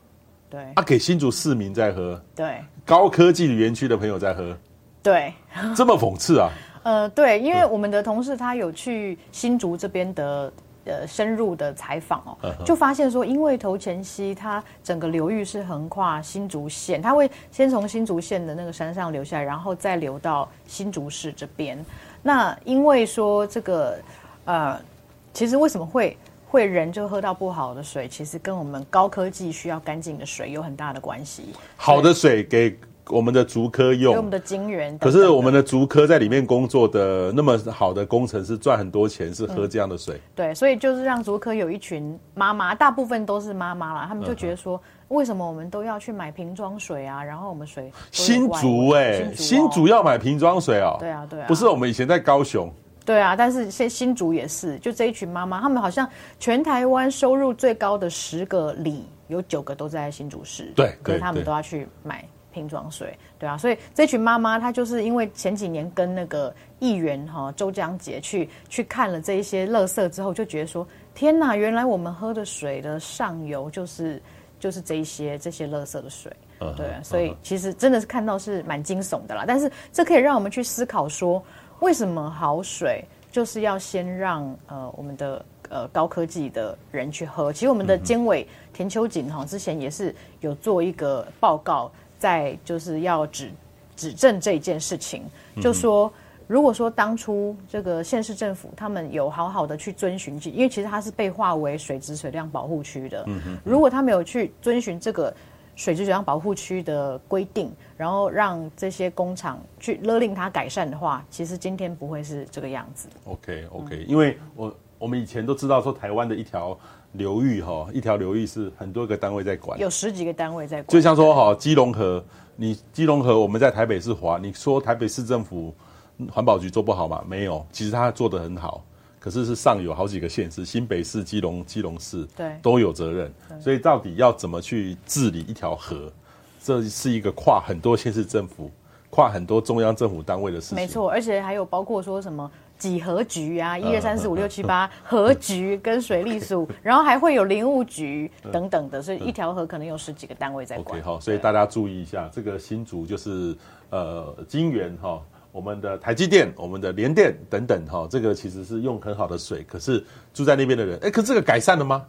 对。啊，给新竹市民在喝，对。高科技园区的朋友在喝，对。这么讽刺啊？呃，对，因为我们的同事他有去新竹这边的呃深入的采访哦，就发现说，因为头前溪它整个流域是横跨新竹县，它会先从新竹县的那个山上流下来，然后再流到新竹市这边。那因为说这个，呃，其实为什么会会人就喝到不好的水，其实跟我们高科技需要干净的水有很大的关系。好的水给我们的竹科用，给我们的金源。可是我们的竹科在里面工作的那么好的工程师赚很多钱，是喝这样的水。嗯、对，所以就是让竹科有一群妈妈，大部分都是妈妈啦，他们就觉得说。嗯为什么我们都要去买瓶装水啊？然后我们水新竹哎、欸，新竹要买瓶装水哦。对啊，对啊，不是我们以前在高雄。对啊，但是现新竹也是，就这一群妈妈，他们好像全台湾收入最高的十个里，有九个都在新竹市。对，所以他们都要去买瓶装水。对啊，所以这群妈妈她就是因为前几年跟那个议员哈周江杰去去看了这一些垃圾之后，就觉得说天哪，原来我们喝的水的上游就是。就是这一些这些垃圾的水，uh huh, 对，所以其实真的是看到是蛮惊悚的啦。但是这可以让我们去思考说，为什么好水就是要先让呃我们的呃高科技的人去喝？其实我们的监委田秋瑾哈之前也是有做一个报告，在就是要指指证这件事情，就说。如果说当初这个县市政府他们有好好的去遵循，因为其实它是被划为水质水量保护区的。嗯哼。如果他没有去遵循这个水质水量保护区的规定，然后让这些工厂去勒令它改善的话，其实今天不会是这个样子。OK OK，嗯，因为我我们以前都知道说台湾的一条流域哈，一条流域是很多个单位在管，有十几个单位在管。就像说哈，基隆河，你基隆河我们在台北市划，你说台北市政府。环保局做不好吗？没有，其实他做得很好，可是是上有好几个县市，新北市、基隆、基隆市，对，都有责任。所以到底要怎么去治理一条河，这是一个跨很多县市政府、跨很多中央政府单位的事情。没错，而且还有包括说什么几何局啊，一二三四五六七八 河局跟水利署，然后还会有林务局等等的，所以一条河可能有十几个单位在管。OK，好，所以大家注意一下，这个新竹就是呃金源哈，我们的台积电、我们的联电等等哈，这个其实是用很好的水，可是住在那边的人，哎，可是这个改善了吗？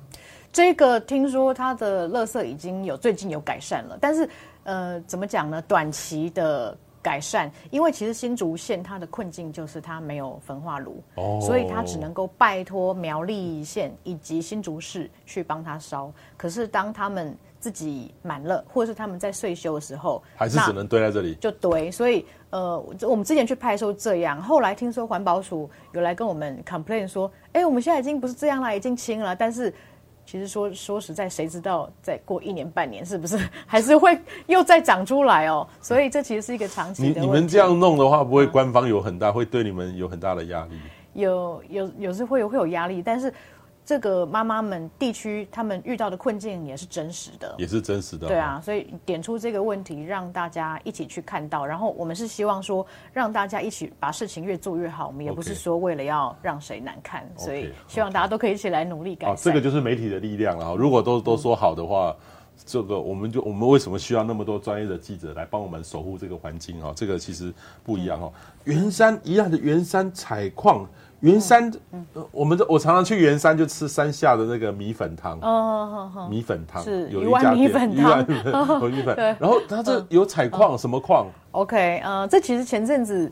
这个听说它的垃圾已经有最近有改善了，但是呃，怎么讲呢？短期的改善，因为其实新竹县它的困境就是它没有焚化炉，哦，所以它只能够拜托苗栗县以及新竹市去帮他烧。可是当他们自己满了，或者是他们在岁休的时候，还是只能堆在这里，就堆。所以呃，我们之前去拍的时候这样，后来听说环保署有来跟我们 complain 说，哎，我们现在已经不是这样了，已经清了，但是。其实说说实在，谁知道再过一年半年是不是 还是会又再长出来哦？所以这其实是一个长期的。你你们这样弄的话，不会官方有很大，会对你们有很大的压力？有有有时会有会有压力，但是。这个妈妈们地区他们遇到的困境也是真实的，也是真实的。对啊，所以点出这个问题，让大家一起去看到。然后我们是希望说，让大家一起把事情越做越好。我们也不是说为了要让谁难看，okay. 所以希望大家都可以一起来努力改善。Okay. 这个就是媒体的力量了。如果都都说好的话，这个我们就我们为什么需要那么多专业的记者来帮我们守护这个环境啊？这个其实不一样哦。圆山一样的圆山采矿。圆山，我们我常常去圆山就吃山下的那个米粉汤。哦，哦米粉汤是有一家米粉汤，有米粉。对，然后它这有采矿、嗯，什么矿？OK，呃，这其实前阵子，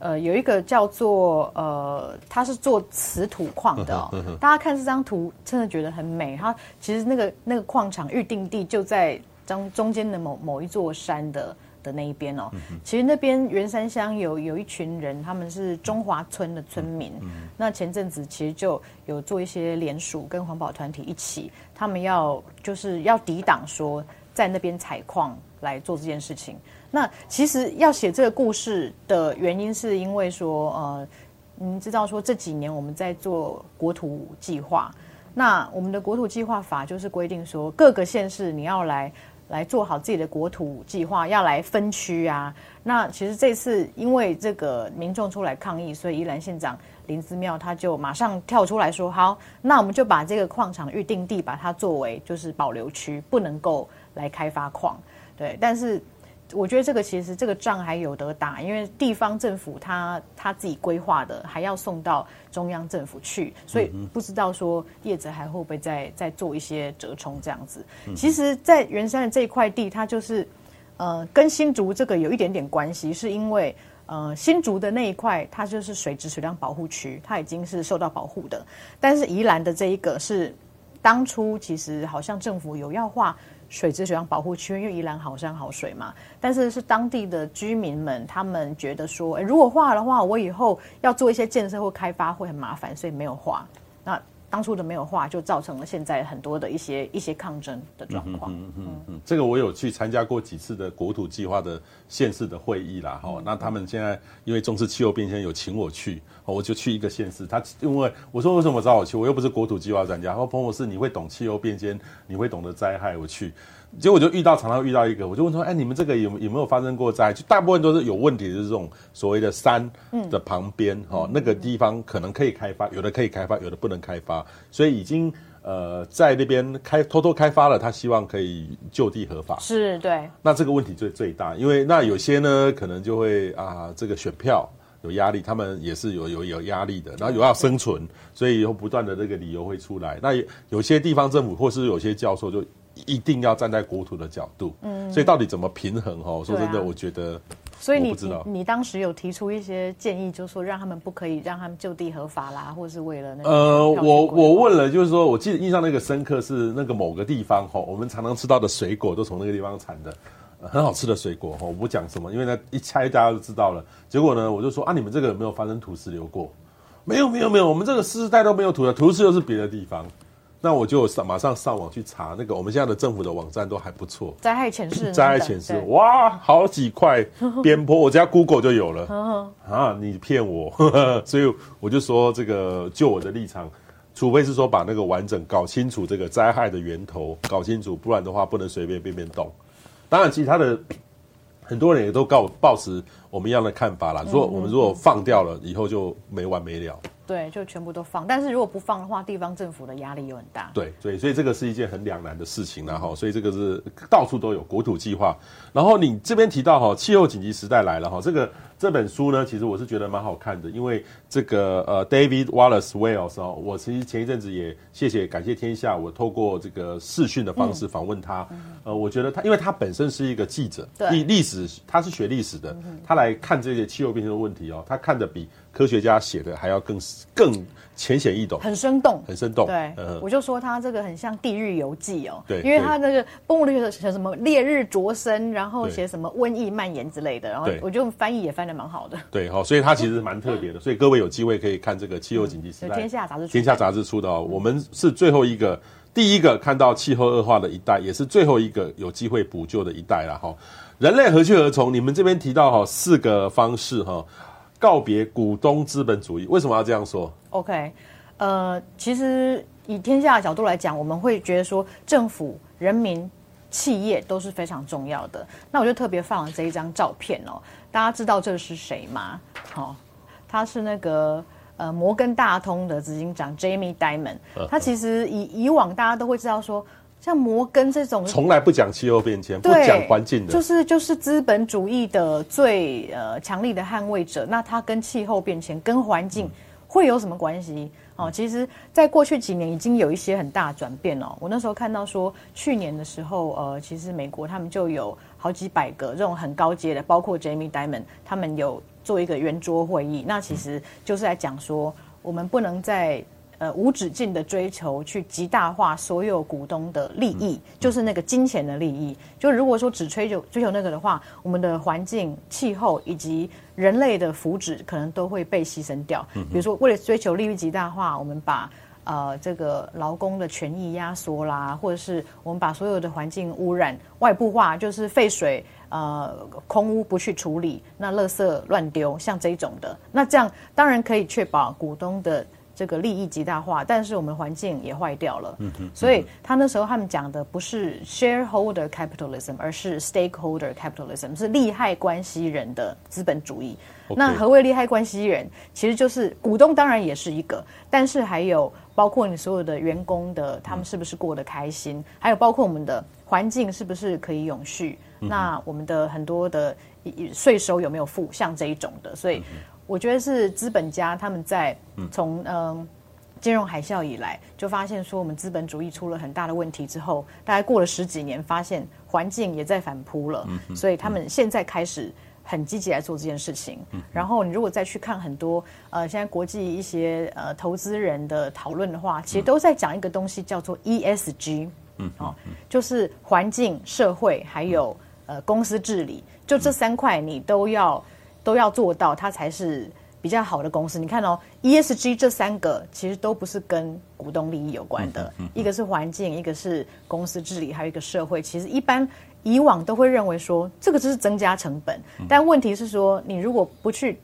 呃，有一个叫做呃，它是做瓷土矿的、哦。大家看这张图，真的觉得很美。它其实那个那个矿场预定地就在中中间的某某一座山的。的那一边哦，其实那边圆山乡有有一群人，他们是中华村的村民。那前阵子其实就有做一些联署，跟环保团体一起，他们要就是要抵挡说在那边采矿来做这件事情。那其实要写这个故事的原因，是因为说呃，您知道说这几年我们在做国土计划，那我们的国土计划法就是规定说各个县市你要来。来做好自己的国土计划，要来分区啊。那其实这次因为这个民众出来抗议，所以宜兰县长林子妙他就马上跳出来说：“好，那我们就把这个矿场预定地，把它作为就是保留区，不能够来开发矿。”对，但是。我觉得这个其实这个仗还有得打，因为地方政府他他自己规划的，还要送到中央政府去，所以不知道说业者还会不会再再做一些折冲这样子。其实，在圆山的这一块地，它就是呃跟新竹这个有一点点关系，是因为呃新竹的那一块它就是水质水量保护区，它已经是受到保护的，但是宜兰的这一个是当初其实好像政府有要画。水质水量保护区，因为宜兰好山好水嘛，但是是当地的居民们，他们觉得说，哎，如果画的话，我以后要做一些建设或开发会很麻烦，所以没有画。那当初的没有画，就造成了现在很多的一些一些抗争的状况。嗯嗯嗯嗯，这个我有去参加过几次的国土计划的县市的会议啦，哈、嗯。那他们现在因为重视气候变迁，有请我去，我就去一个县市。他因为我说为什么找我去？我又不是国土计划专家。他说彭博士，你会懂气候变迁，你会懂得灾害，我去。结果我就遇到，常常遇到一个，我就问说：“哎，你们这个有有没有发生过灾？就大部分都是有问题的，就是这种所谓的山的旁边，哈、嗯，那个地方可能可以开发，有的可以开发，有的不能开发，所以已经呃在那边开偷偷开发了。他希望可以就地合法，是对。那这个问题最最大，因为那有些呢，可能就会啊，这个选票有压力，他们也是有有有压力的，然后有要生存，所以以后不断的这个理由会出来。那有些地方政府或是有些教授就。一定要站在国土的角度，嗯，所以到底怎么平衡？哈，说真的，我觉得，所以你你你当时有提出一些建议，就是说让他们不可以让他们就地合法啦，或是为了那个。呃，我我问了，就是说我记得印象那个深刻是那个某个地方哈，我们常常吃到的水果都从那个地方产的，很好吃的水果哈，我不讲什么，因为呢一猜大家就知道了。结果呢，我就说啊，你们这个有没有发生土石流过？没有没有没有，我们这个世代都没有土的，土石流是别的地方。那我就上马上上网去查那个，我们现在的政府的网站都还不错。灾害潜势，灾害潜势，哇，好几块边坡，我只要 Google 就有了。啊，你骗我，所以我就说这个，就我的立场，除非是说把那个完整搞清楚这个灾害的源头搞清楚，不然的话不能随便便便动。当然，其他的很多人也都告抱持我们一样的看法啦。如果我们如果放掉了，以后就没完没了。对，就全部都放。但是如果不放的话，地方政府的压力又很大。对对，所以这个是一件很两难的事情，然后所以这个是到处都有国土计划。然后你这边提到哈，气候紧急时代来了哈，这个。这本书呢，其实我是觉得蛮好看的，因为这个呃，David Wallace Wells 哦，我其实前一阵子也谢谢感谢天下，我透过这个视讯的方式访问他，嗯、呃，我觉得他因为他本身是一个记者，历历史他是学历史的，他来看这些气候变迁的问题哦，他看的比科学家写的还要更更浅显易懂，很生动，很生动。对，嗯、我就说它这个很像《地狱游记》哦，对，因为它那个蹦绿写什么烈日灼身，然后写什么瘟疫蔓延之类的，然后我就翻译也翻的。蛮好的，对哈，所以它其实蛮特别的，所以各位有机会可以看这个《气候紧急时代》，天下杂志，天下杂志出的哦。我们是最后一个，第一个看到气候恶化的一代，也是最后一个有机会补救的一代了哈。人类何去何从？你们这边提到哈四个方式哈，告别股东资本主义，为什么要这样说？OK，呃，其实以天下的角度来讲，我们会觉得说政府、人民。企业都是非常重要的，那我就特别放了这一张照片哦。大家知道这是谁吗？哦，他是那个呃摩根大通的执行长 Jamie Dimon。他其实以以往大家都会知道说，像摩根这种从来不讲气候变迁，不讲环境的，就是就是资本主义的最呃强力的捍卫者。那它跟气候变迁、跟环境会有什么关系？哦，其实，在过去几年已经有一些很大转变哦。我那时候看到说，去年的时候，呃，其实美国他们就有好几百个这种很高阶的，包括 Jamie Dimon，他们有做一个圆桌会议。那其实就是在讲说，我们不能再。呃，无止境的追求去极大化所有股东的利益，就是那个金钱的利益。就如果说只追求追求那个的话，我们的环境、气候以及人类的福祉可能都会被牺牲掉。比如说，为了追求利益极大化，我们把呃这个劳工的权益压缩啦，或者是我们把所有的环境污染外部化，就是废水呃空污不去处理，那垃圾乱丢，像这种的，那这样当然可以确保股东的。这个利益极大化，但是我们环境也坏掉了。嗯嗯。所以他那时候他们讲的不是 shareholder capitalism，而是 stakeholder capitalism，是利害关系人的资本主义。那何谓利害关系人？其实就是股东，当然也是一个，但是还有包括你所有的员工的，他们是不是过得开心？嗯、还有包括我们的环境是不是可以永续？嗯、那我们的很多的税收有没有付？像这一种的，所以。嗯我觉得是资本家他们在从嗯、呃、金融海啸以来就发现说我们资本主义出了很大的问题之后，大概过了十几年，发现环境也在反扑了，所以他们现在开始很积极来做这件事情。然后你如果再去看很多呃现在国际一些呃投资人的讨论的话，其实都在讲一个东西叫做 ESG，嗯，哦，就是环境、社会还有呃公司治理，就这三块你都要。都要做到，它才是比较好的公司。你看哦，ESG 这三个其实都不是跟股东利益有关的，一个是环境，一个是公司治理，还有一个社会。其实一般以往都会认为说，这个就是增加成本。嗯、但问题是说，你如果不去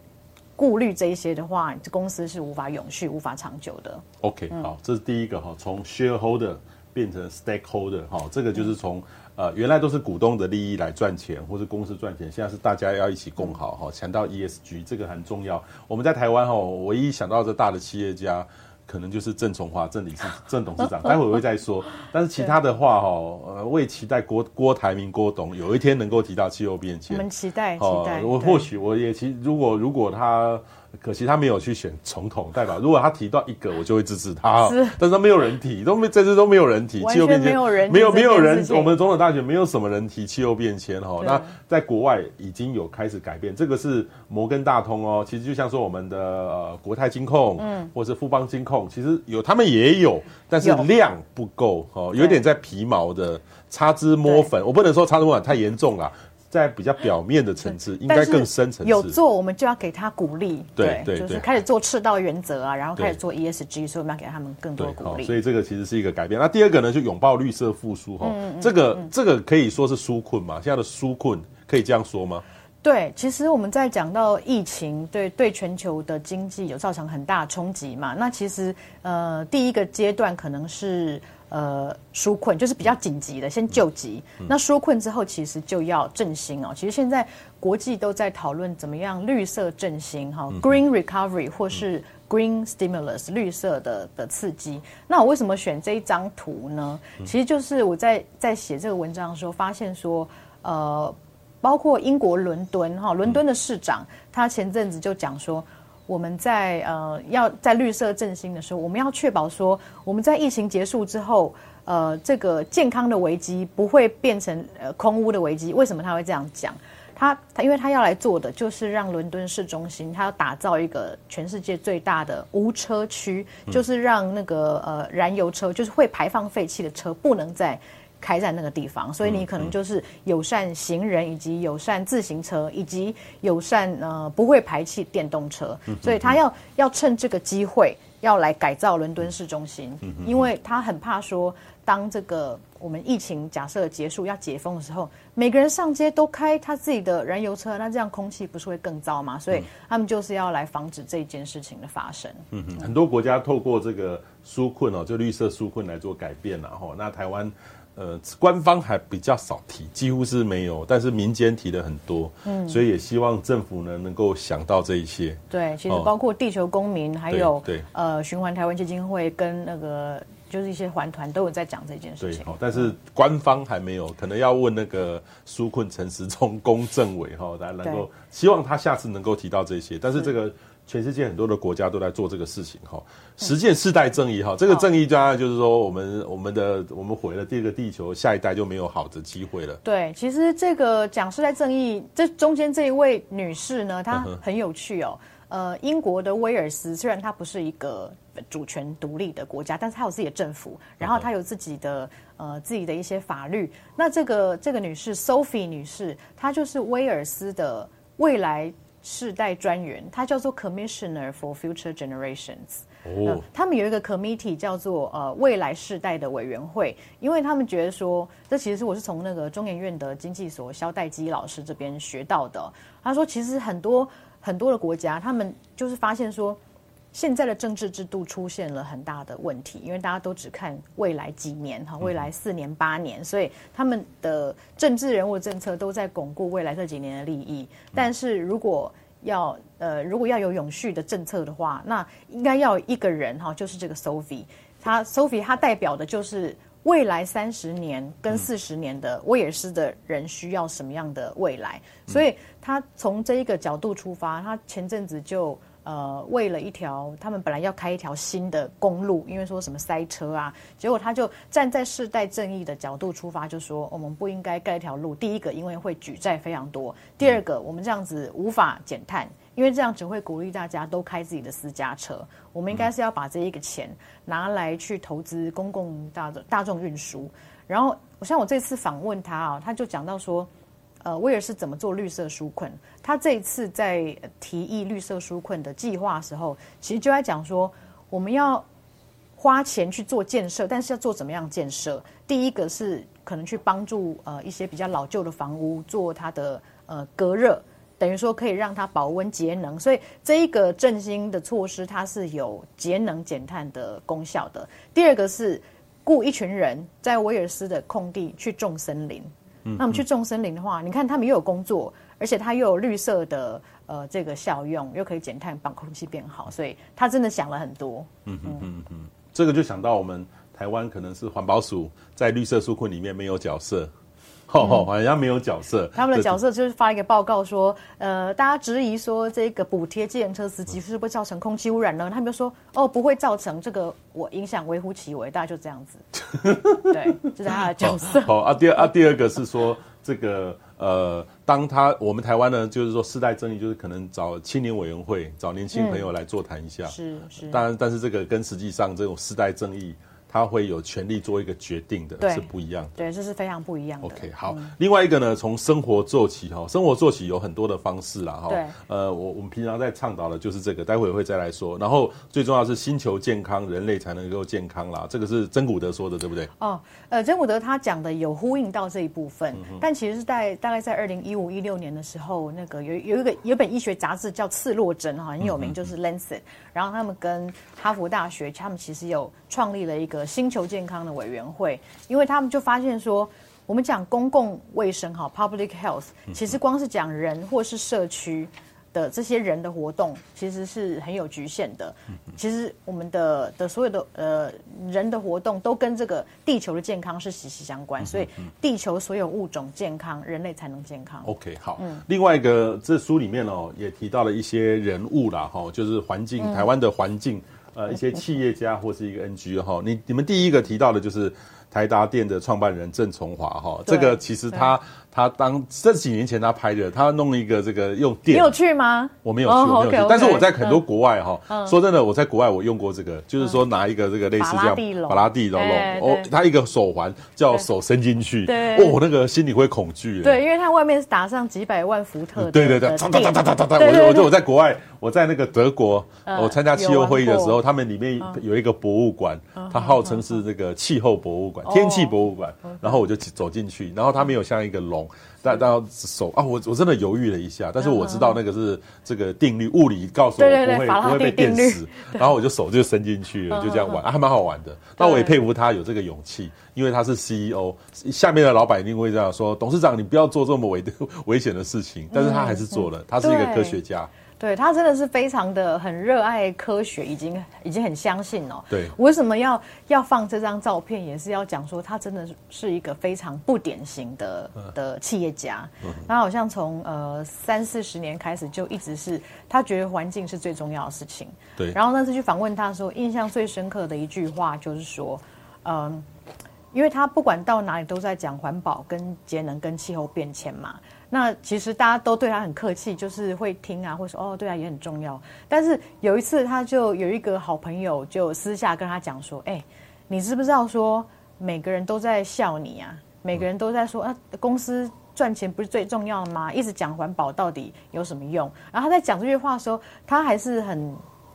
顾虑这一些的话，这公司是无法永续、无法长久的。OK，好，这是第一个哈，从 shareholder 变成 stakeholder 哈，这个就是从。呃，原来都是股东的利益来赚钱，或是公司赚钱，现在是大家要一起共好哈，强调 ESG 这个很重要。我们在台湾哈，唯一想到这大的企业家，可能就是郑崇华郑理事郑董事长，待会会再说。但是其他的话哈，呃，我也期待郭郭台铭郭董有一天能够提到气候变迁。我们期待，期待。我或许我也其如果如果他。可惜他没有去选总统代表，如果他提到一个，我就会支持他。是，但是他没有人提，都没这次都没有人提气候变迁，没有人，没有没有人，我们总统大选没有什么人提气候变迁哈。那在国外已经有开始改变，这个是摩根大通哦。其实就像说我们的呃国泰金控，嗯，或是富邦金控，其实有他们也有，但是量不够哦，有点在皮毛的擦脂摸粉。我不能说擦脂摸粉太严重了。在比较表面的层次，应该更深层次。有做，我们就要给他鼓励。对对，就是开始做赤道原则啊，然后开始做 ESG，所以我们要给他们更多鼓励。所以这个其实是一个改变。那第二个呢，就拥抱绿色复苏哈。这个这个可以说是纾困嘛？现在的纾困可以这样说吗？对，其实我们在讲到疫情，对对全球的经济有造成很大冲击嘛。那其实呃，第一个阶段可能是呃纾困，就是比较紧急的，先救急。嗯、那纾困之后，其实就要振兴哦。其实现在国际都在讨论怎么样绿色振兴哈、嗯、，Green Recovery 或是 Green Stimulus 绿色的的刺激。那我为什么选这一张图呢？其实就是我在在写这个文章的时候发现说，呃，包括英国伦敦哈，伦敦的市长他前阵子就讲说。我们在呃要在绿色振兴的时候，我们要确保说我们在疫情结束之后，呃，这个健康的危机不会变成呃空屋的危机。为什么他会这样讲？他他因为他要来做的就是让伦敦市中心，他要打造一个全世界最大的无车区，就是让那个呃燃油车，就是会排放废气的车不能再。开在那个地方，所以你可能就是友善行人，以及友善自行车，以及友善呃不会排气电动车。所以他要要趁这个机会要来改造伦敦市中心，因为他很怕说，当这个我们疫情假设结束要解封的时候，每个人上街都开他自己的燃油车，那这样空气不是会更糟吗？所以他们就是要来防止这件事情的发生。很多国家透过这个纾困哦，就绿色纾困来做改变，然后那台湾。呃，官方还比较少提，几乎是没有，但是民间提的很多，嗯，所以也希望政府呢能够想到这一些。对，其实包括地球公民，哦、还有对，对呃循环台湾基金会跟那个就是一些环团都有在讲这件事情。对，但是官方还没有，可能要问那个纾困陈时中公政委哈，大家能够希望他下次能够提到这些，但是这个。全世界很多的国家都在做这个事情哈，实践世代正义哈，这个正义当然就是说我们我们的我们毁了第二个地球，下一代就没有好的机会了。对，其实这个讲世代正义，这中间这一位女士呢，她很有趣哦。呃，英国的威尔斯虽然它不是一个主权独立的国家，但是它有自己的政府，然后它有自己的呃自己的一些法律。那这个这个女士 Sophie 女士，她就是威尔斯的未来。世代专员，他叫做 Commissioner for Future Generations。哦，他们有一个 committee 叫做呃未来世代的委员会，因为他们觉得说，这其实是我是从那个中研院的经济所肖代基老师这边学到的。他说，其实很多很多的国家，他们就是发现说，现在的政治制度出现了很大的问题，因为大家都只看未来几年哈，未来四年八年，所以他们的政治人物政策都在巩固未来这几年的利益，但是如果要呃，如果要有永续的政策的话，那应该要一个人哈，就是这个 Sophie，他 Sophie 他代表的就是未来三十年跟四十年的威尔斯的人需要什么样的未来，所以他从这一个角度出发，他前阵子就。呃，为了一条，他们本来要开一条新的公路，因为说什么塞车啊，结果他就站在世代正义的角度出发，就说我们不应该盖一条路。第一个，因为会举债非常多；第二个，我们这样子无法减碳，因为这样只会鼓励大家都开自己的私家车。我们应该是要把这一个钱拿来去投资公共大众大众运输。然后，我像我这次访问他啊，他就讲到说。呃，威尔斯怎么做绿色纾困？他这一次在提议绿色纾困的计划时候，其实就在讲说，我们要花钱去做建设，但是要做怎么样建设？第一个是可能去帮助呃一些比较老旧的房屋做它的呃隔热，等于说可以让它保温节能。所以这一个振兴的措施，它是有节能减碳的功效的。第二个是雇一群人在威尔斯的空地去种森林。那我们去种森林的话，你看他们又有工作，而且它又有绿色的呃这个效用，又可以减碳，把空气变好，所以他真的想了很多。嗯嗯嗯嗯，这个就想到我们台湾可能是环保署在绿色纾困里面没有角色。哦，好像没有角色。他们的角色就是发一个报告说，呃，大家质疑说这个补贴计程车司机是不是会造成空气污染呢？他们就说，哦，不会造成这个，我影响微乎其微，大概就这样子。对，这是他的角色。好啊，第二啊，第二个是说这个呃，当他我们台湾呢，就是说世代正义，就是可能找青年委员会，找年轻朋友来座谈一下。是、嗯、是。当然，但是这个跟实际上这种世代正义。他会有权利做一个决定的，是不一样的。对，这是非常不一样的。OK，好。嗯、另外一个呢，从生活做起哈，生活做起有很多的方式啦哈。对。呃，我我们平常在倡导的就是这个，待会会再来说。然后最重要是星球健康，人类才能够健康啦。这个是真古德说的，对不对？哦，呃，真古德他讲的有呼应到这一部分，嗯、但其实是在大概在二零一五一六年的时候，那个有有一个有本医学杂志叫《刺络针》哈，很有名，就是《Lancet》。然后他们跟哈佛大学，他们其实有创立了一个。个星球健康的委员会，因为他们就发现说，我们讲公共卫生哈，public health，其实光是讲人或是社区。的这些人的活动其实是很有局限的。其实我们的的所有的呃人的活动都跟这个地球的健康是息息相关，所以地球所有物种健康，人类才能健康。OK，好。嗯，另外一个这书里面哦也提到了一些人物啦哈，就是环境台湾的环境呃一些企业家或是一个 NGO 哈。你你们第一个提到的就是台达电的创办人郑崇华哈，这个其实他。他当这几年前他拍的，他弄了一个这个用电，你有去吗？我没有去，我没有去。但是我在很多国外哈，说真的，我在国外我用过这个，就是说拿一个这个类似这样法拉第龙哦，他一个手环叫手伸进去，哦，我那个心里会恐惧。对，因为它外面是打上几百万伏特。对对对，哒哒哒哒哒哒。我我就我在国外，我在那个德国，我参加气候会议的时候，他们里面有一个博物馆，它号称是这个气候博物馆、天气博物馆，然后我就走进去，然后它没有像一个龙。但到手啊，我我真的犹豫了一下，但是我知道那个是这个定律，物理告诉我不会不会被电死，然后我就手就伸进去了，就这样玩，还蛮好玩的。那我也佩服他有这个勇气，因为他是 CEO，下面的老板一定会这样说：董事长，你不要做这么危 危险的事情。但是他还是做了，他是一个科学家。对，他真的是非常的很热爱科学，已经已经很相信哦。对，为什么要要放这张照片，也是要讲说他真的是一个非常不典型的的企业家。他好像从呃三四十年开始就一直是他觉得环境是最重要的事情。对。然后那次去访问他的时候，印象最深刻的一句话就是说，嗯，因为他不管到哪里都在讲环保、跟节能、跟气候变迁嘛。那其实大家都对他很客气，就是会听啊，或说哦，对啊，也很重要。但是有一次，他就有一个好朋友就私下跟他讲说：“哎，你知不知道说每个人都在笑你啊？每个人都在说啊，公司赚钱不是最重要的吗？一直讲环保到底有什么用？”然后他在讲这句话的时候，他还是很。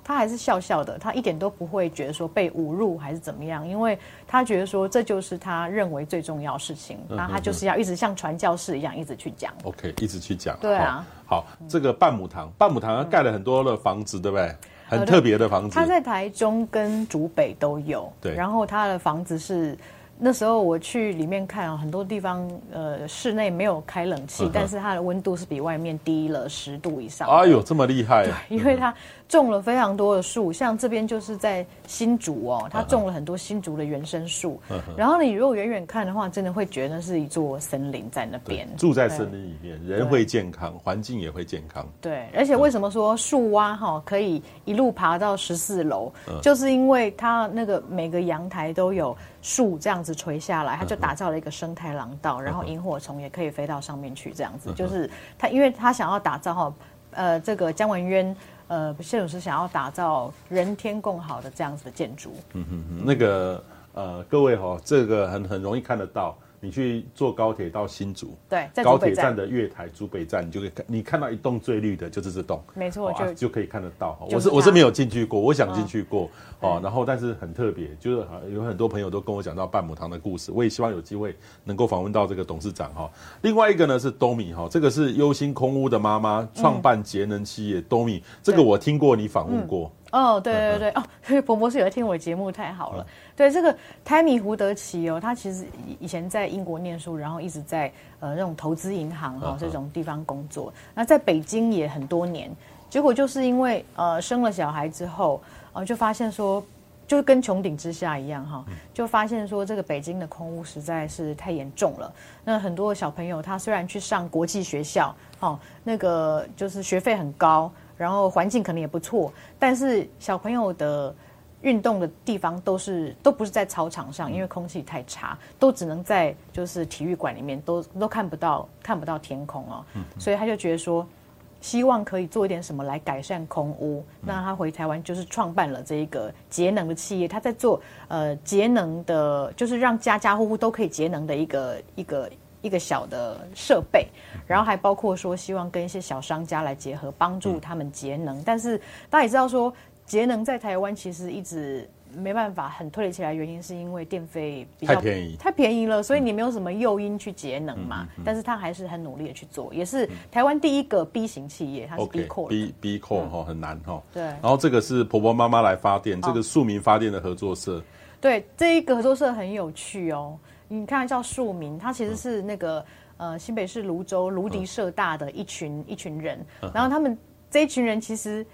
他还是笑笑的，他一点都不会觉得说被侮辱还是怎么样，因为他觉得说这就是他认为最重要的事情，那他就是要一直像传教士一样一直去讲。OK，一直去讲。对啊。好，这个半亩堂，半亩堂盖了很多的房子，对不对？很特别的房子。他在台中跟竹北都有。对。然后他的房子是。那时候我去里面看啊，很多地方呃室内没有开冷气，但是它的温度是比外面低了十度以上。哎呦，这么厉害！对，因为它种了非常多的树，像这边就是在新竹哦，它种了很多新竹的原生树。然后你如果远远看的话，真的会觉得那是一座森林在那边。住在森林里面，人会健康，环境也会健康。对，而且为什么说树蛙哈可以一路爬到十四楼，就是因为它那个每个阳台都有。树这样子垂下来，它就打造了一个生态廊道，然后萤火虫也可以飞到上面去。这样子就是他，因为他想要打造哈，呃，这个姜文渊呃建筑师想要打造人天共好的这样子的建筑。嗯哼哼，那个呃，各位哈，这个很很容易看得到。你去坐高铁到新竹，对，在高铁站的月台竹北站，你就可以看，你看到一栋最绿的，就是这栋，没错，就就可以看得到。我是我是没有进去过，我想进去过哦。然后，但是很特别，就是有很多朋友都跟我讲到半亩堂的故事，我也希望有机会能够访问到这个董事长哈。另外一个呢是多米哈，这个是忧心空屋的妈妈创办节能企业多米，这个我听过你访问过。哦，对对对，哦，所 以伯伯是有在听我的节目，太好了。对这个泰米胡德奇哦，他其实以前在英国念书，然后一直在呃那种投资银行哈、哦、这种地方工作。那在北京也很多年，结果就是因为呃生了小孩之后，呃就发现说，就跟穹顶之下一样哈，就发现说这个北京的空屋实在是太严重了。那很多小朋友他虽然去上国际学校，哦，那个就是学费很高，然后环境可能也不错，但是小朋友的。运动的地方都是都不是在操场上，因为空气太差，都只能在就是体育馆里面，都都看不到看不到天空哦。所以他就觉得说，希望可以做一点什么来改善空污。那他回台湾就是创办了这一个节能的企业，他在做呃节能的，就是让家家户户都可以节能的一个一个一个小的设备，然后还包括说希望跟一些小商家来结合，帮助他们节能。但是大家也知道说。节能在台湾其实一直没办法很推得起来，原因是因为电费比较太便宜，太便宜了，所以你没有什么诱因去节能嘛。嗯嗯嗯、但是他还是很努力的去做，也是台湾第一个 B 型企业，它是 B Core，B B Core 哈很难哈。对。然后这个是婆婆妈妈来发电，这个庶民发电的合作社。对，这一个合作社很有趣哦。你看叫庶民，他其实是那个、嗯、呃新北市泸州芦迪社大的一群、嗯、一群人，然后他们这一群人其实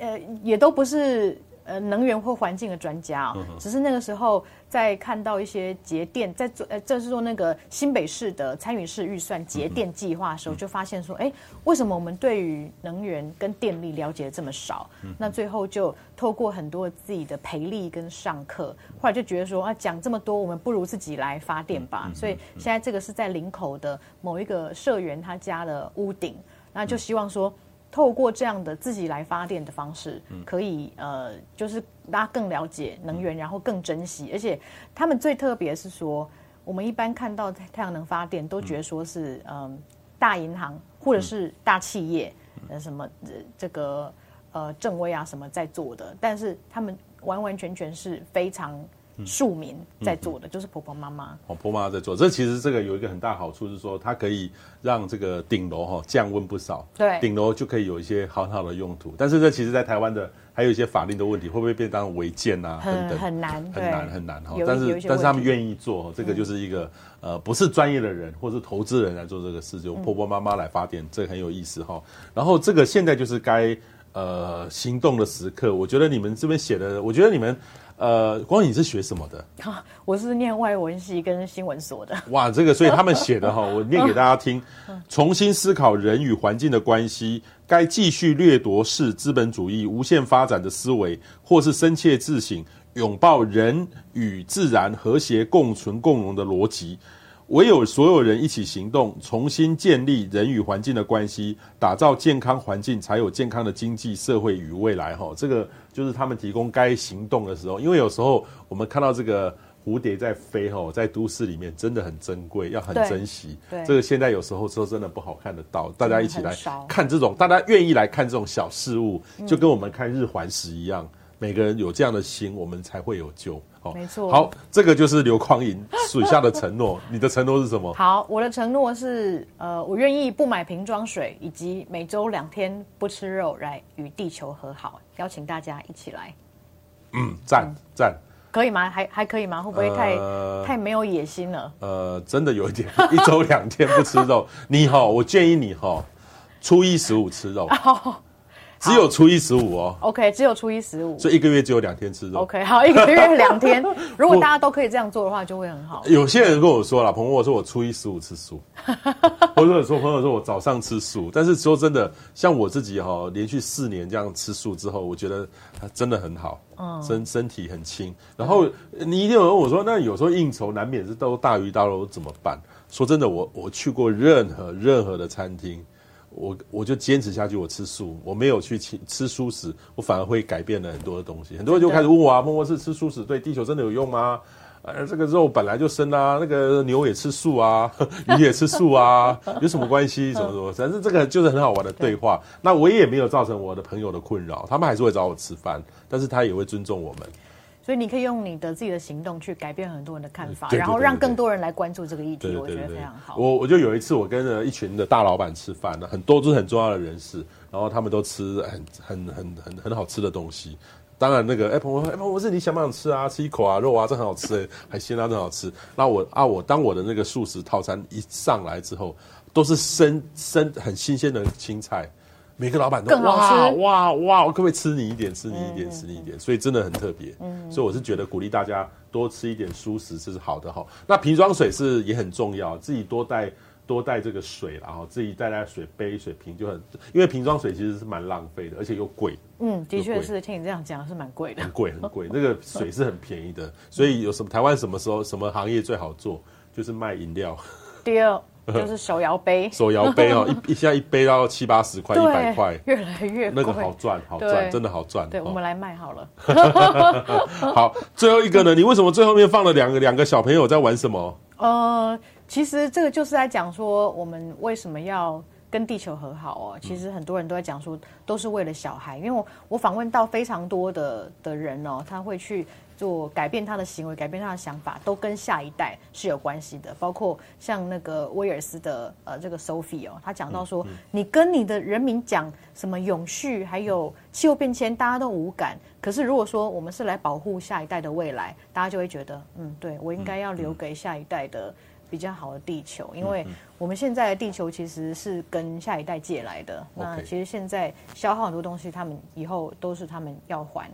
呃也都不是。呃，能源或环境的专家哦，只是那个时候在看到一些节电，在做呃，这是做那个新北市的参与式预算节电计划的时候，就发现说，哎，为什么我们对于能源跟电力了解的这么少？那最后就透过很多自己的培力跟上课，后来就觉得说啊，讲这么多，我们不如自己来发电吧。所以现在这个是在林口的某一个社员他家的屋顶，那就希望说。透过这样的自己来发电的方式，可以呃，就是大家更了解能源，然后更珍惜。而且他们最特别是说，我们一般看到太阳能发电，都觉得说是嗯、呃、大银行或者是大企业呃什么这个呃正威啊什么在做的，但是他们完完全全是非常。庶民在做的、嗯、就是婆婆妈妈哦，婆妈在做。这其实这个有一个很大好处是说，它可以让这个顶楼哈降温不少。对，顶楼就可以有一些很好的用途。但是这其实，在台湾的还有一些法令的问题，会不会变当违建啊？很很难，很难很难哈。但是但是他们愿意做，这个就是一个、嗯、呃不是专业的人或是投资人来做这个事，就婆婆妈妈来发电，这个很有意思哈。然后这个现在就是该呃行动的时刻。我觉得你们这边写的，我觉得你们。呃，光你是学什么的？啊，我是念外文系跟新闻所的。哇，这个，所以他们写的哈，我念给大家听。重新思考人与环境的关系，该继续掠夺式资本主义无限发展的思维，或是深切自省，拥抱人与自然和谐共存共荣的逻辑。唯有所有人一起行动，重新建立人与环境的关系，打造健康环境，才有健康的经济社会与未来。哈，这个就是他们提供该行动的时候。因为有时候我们看到这个蝴蝶在飞，哈，在都市里面真的很珍贵，要很珍惜。对，这个现在有时候说真的不好看得到。大家一起来看这种，大家愿意来看这种小事物，就跟我们看日环食一样。每个人有这样的心，我们才会有救。好，没错。好，这个就是刘光莹许下的承诺。你的承诺是什么？好，我的承诺是，呃，我愿意不买瓶装水，以及每周两天不吃肉，来与地球和好。邀请大家一起来。嗯，赞赞、嗯，可以吗？还还可以吗？会不会太、呃、太没有野心了？呃，真的有一点，一周两天不吃肉。你哈，我建议你哈，初一十五吃肉。只有初一十五哦，OK，只有初一十五，所以一个月只有两天吃肉。OK，好，一个月两天，如果大家都可以这样做的话，就会很好。有些人跟我说了，朋友我说我初一十五吃素，或者说朋友说我早上吃素，但是说真的，像我自己哈、哦，连续四年这样吃素之后，我觉得它真的很好，嗯，身身体很轻。然后你一定有问我说，那有时候应酬难免是都大鱼大肉怎么办？说真的，我我去过任何任何的餐厅。我我就坚持下去，我吃素，我没有去吃吃素食，我反而会改变了很多的东西。很多人就开始问我啊，默默是吃素食对地球真的有用吗？呃，这个肉本来就生啊，那个牛也吃素啊，鱼也吃素啊，有什么关系？什么什么？反正这个就是很好玩的对话。那我也没有造成我的朋友的困扰，他们还是会找我吃饭，但是他也会尊重我们。所以你可以用你的自己的行动去改变很多人的看法，然后让更多人来关注这个议题，我觉得非常好。我我就有一次，我跟了一群的大老板吃饭呢，很多都是很重要的人士，然后他们都吃很很很很很好吃的东西。当然那个哎朋友说哎我说你想不想吃啊？吃一口啊，肉啊，这很好吃，海鲜啊，真好吃。那我啊我当我的那个素食套餐一上来之后，都是生生很新鲜的青菜。每个老板都哇哇哇！我可不可以吃你一点？吃你一点？吃你一点？所以真的很特别。嗯，所以我是觉得鼓励大家多吃一点蔬食，这是好的哈。那瓶装水是也很重要，自己多带多带这个水，然后自己带带水杯、水瓶就很，因为瓶装水其实是蛮浪费的，而且又贵。嗯，的确是听你这样讲是蛮贵的，很贵很贵。那个 水是很便宜的，所以有什么台湾什么时候什么行业最好做，就是卖饮料。第二。就是手摇杯，手摇杯哦，一一下一杯要七八十块，一百块，越来越，那个好赚，好赚，真的好赚。对，我们来卖好了。好，最后一个呢？你为什么最后面放了两个两个小朋友在玩什么？呃，其实这个就是在讲说，我们为什么要跟地球和好哦。其实很多人都在讲说，都是为了小孩，因为我我访问到非常多的的人哦，他会去。做改变他的行为，改变他的想法，都跟下一代是有关系的。包括像那个威尔斯的呃这个 Sophie 哦，他讲到说，嗯嗯、你跟你的人民讲什么永续，还有气候变迁，大家都无感。可是如果说我们是来保护下一代的未来，大家就会觉得，嗯，对我应该要留给下一代的比较好的地球，因为我们现在的地球其实是跟下一代借来的。嗯、那其实现在消耗很多东西，他们以后都是他们要还。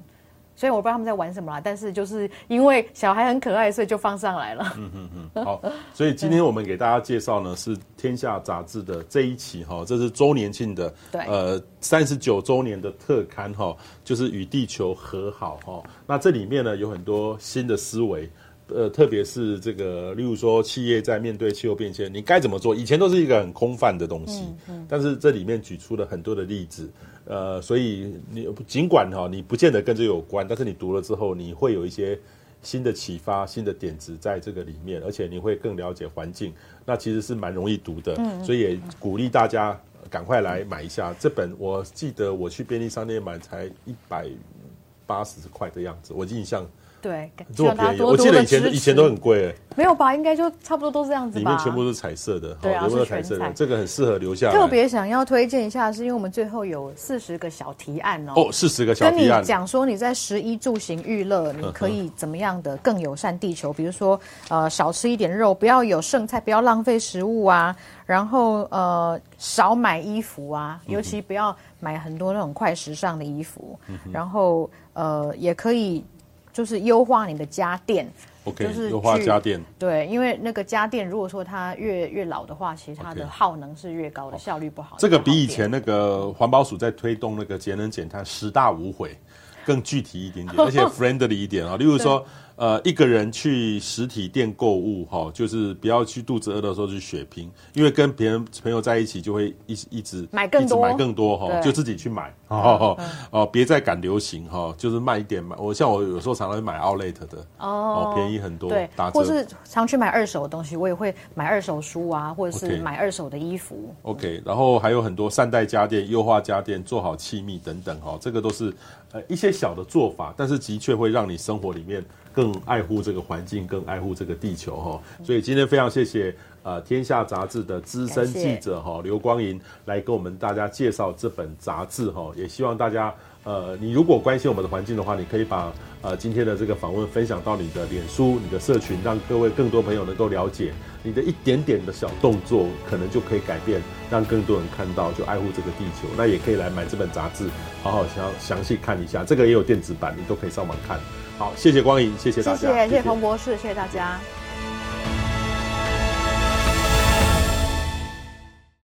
所以我不知道他们在玩什么啦，但是就是因为小孩很可爱，所以就放上来了。嗯嗯嗯，好，所以今天我们给大家介绍呢是《天下》杂志的这一期哈，这是周年庆的，对，呃，三十九周年的特刊哈，就是与地球和好哈。那这里面呢有很多新的思维。呃，特别是这个，例如说，企业在面对气候变迁，你该怎么做？以前都是一个很空泛的东西，嗯嗯、但是这里面举出了很多的例子，呃，所以你尽管哈，你不见得跟这有关，但是你读了之后，你会有一些新的启发、新的点子在这个里面，而且你会更了解环境，那其实是蛮容易读的，嗯、所以也鼓励大家赶快来买一下这本。我记得我去便利商店买才一百八十块的样子，我印象。对，这么便宜，我记得以前以前都很贵，没有吧？应该就差不多都是这样子吧。里面全部都是彩色的，对啊，全部是彩色的，这个很适合留下来。特别想要推荐一下，是因为我们最后有四十个小提案哦。哦，四十个小提案，跟你讲说你在十一住行娱乐，你可以怎么样的更友善地球？比如说，呃，少吃一点肉，不要有剩菜，不要浪费食物啊。然后，呃，少买衣服啊，尤其不要买很多那种快时尚的衣服。然后，呃，也可以。就是优化你的家电，OK，就是优化家电。对，因为那个家电如果说它越越老的话，其实它的耗能是越高的，okay. 效率不好。这个比以前那个环保署在推动那个节能减碳十大无悔更具体一点点，而且 friendly 一点啊。例如说。呃，一个人去实体店购物，哈，就是不要去肚子饿的时候去血拼，因为跟别人朋友在一起就会一一直买更多，买更多哈，就自己去买，哦哦，别再赶流行哈，就是慢一点买。我像我有时候常常会买 Outlet 的哦，便宜很多，对，打折。或是常去买二手的东西，我也会买二手书啊，或者是买二手的衣服。OK，然后还有很多善待家电、优化家电、做好气密等等哈，这个都是呃一些小的做法，但是的确会让你生活里面。更爱护这个环境，更爱护这个地球哈，所以今天非常谢谢呃《天下》杂志的资深记者哈刘光银来跟我们大家介绍这本杂志哈，也希望大家呃你如果关心我们的环境的话，你可以把呃今天的这个访问分享到你的脸书、你的社群，让各位更多朋友能够了解你的一点点的小动作，可能就可以改变，让更多人看到就爱护这个地球。那也可以来买这本杂志，好好详详细看一下，这个也有电子版，你都可以上网看。好，谢谢光影，谢谢大家，谢谢谢谢彭博士，谢谢大家。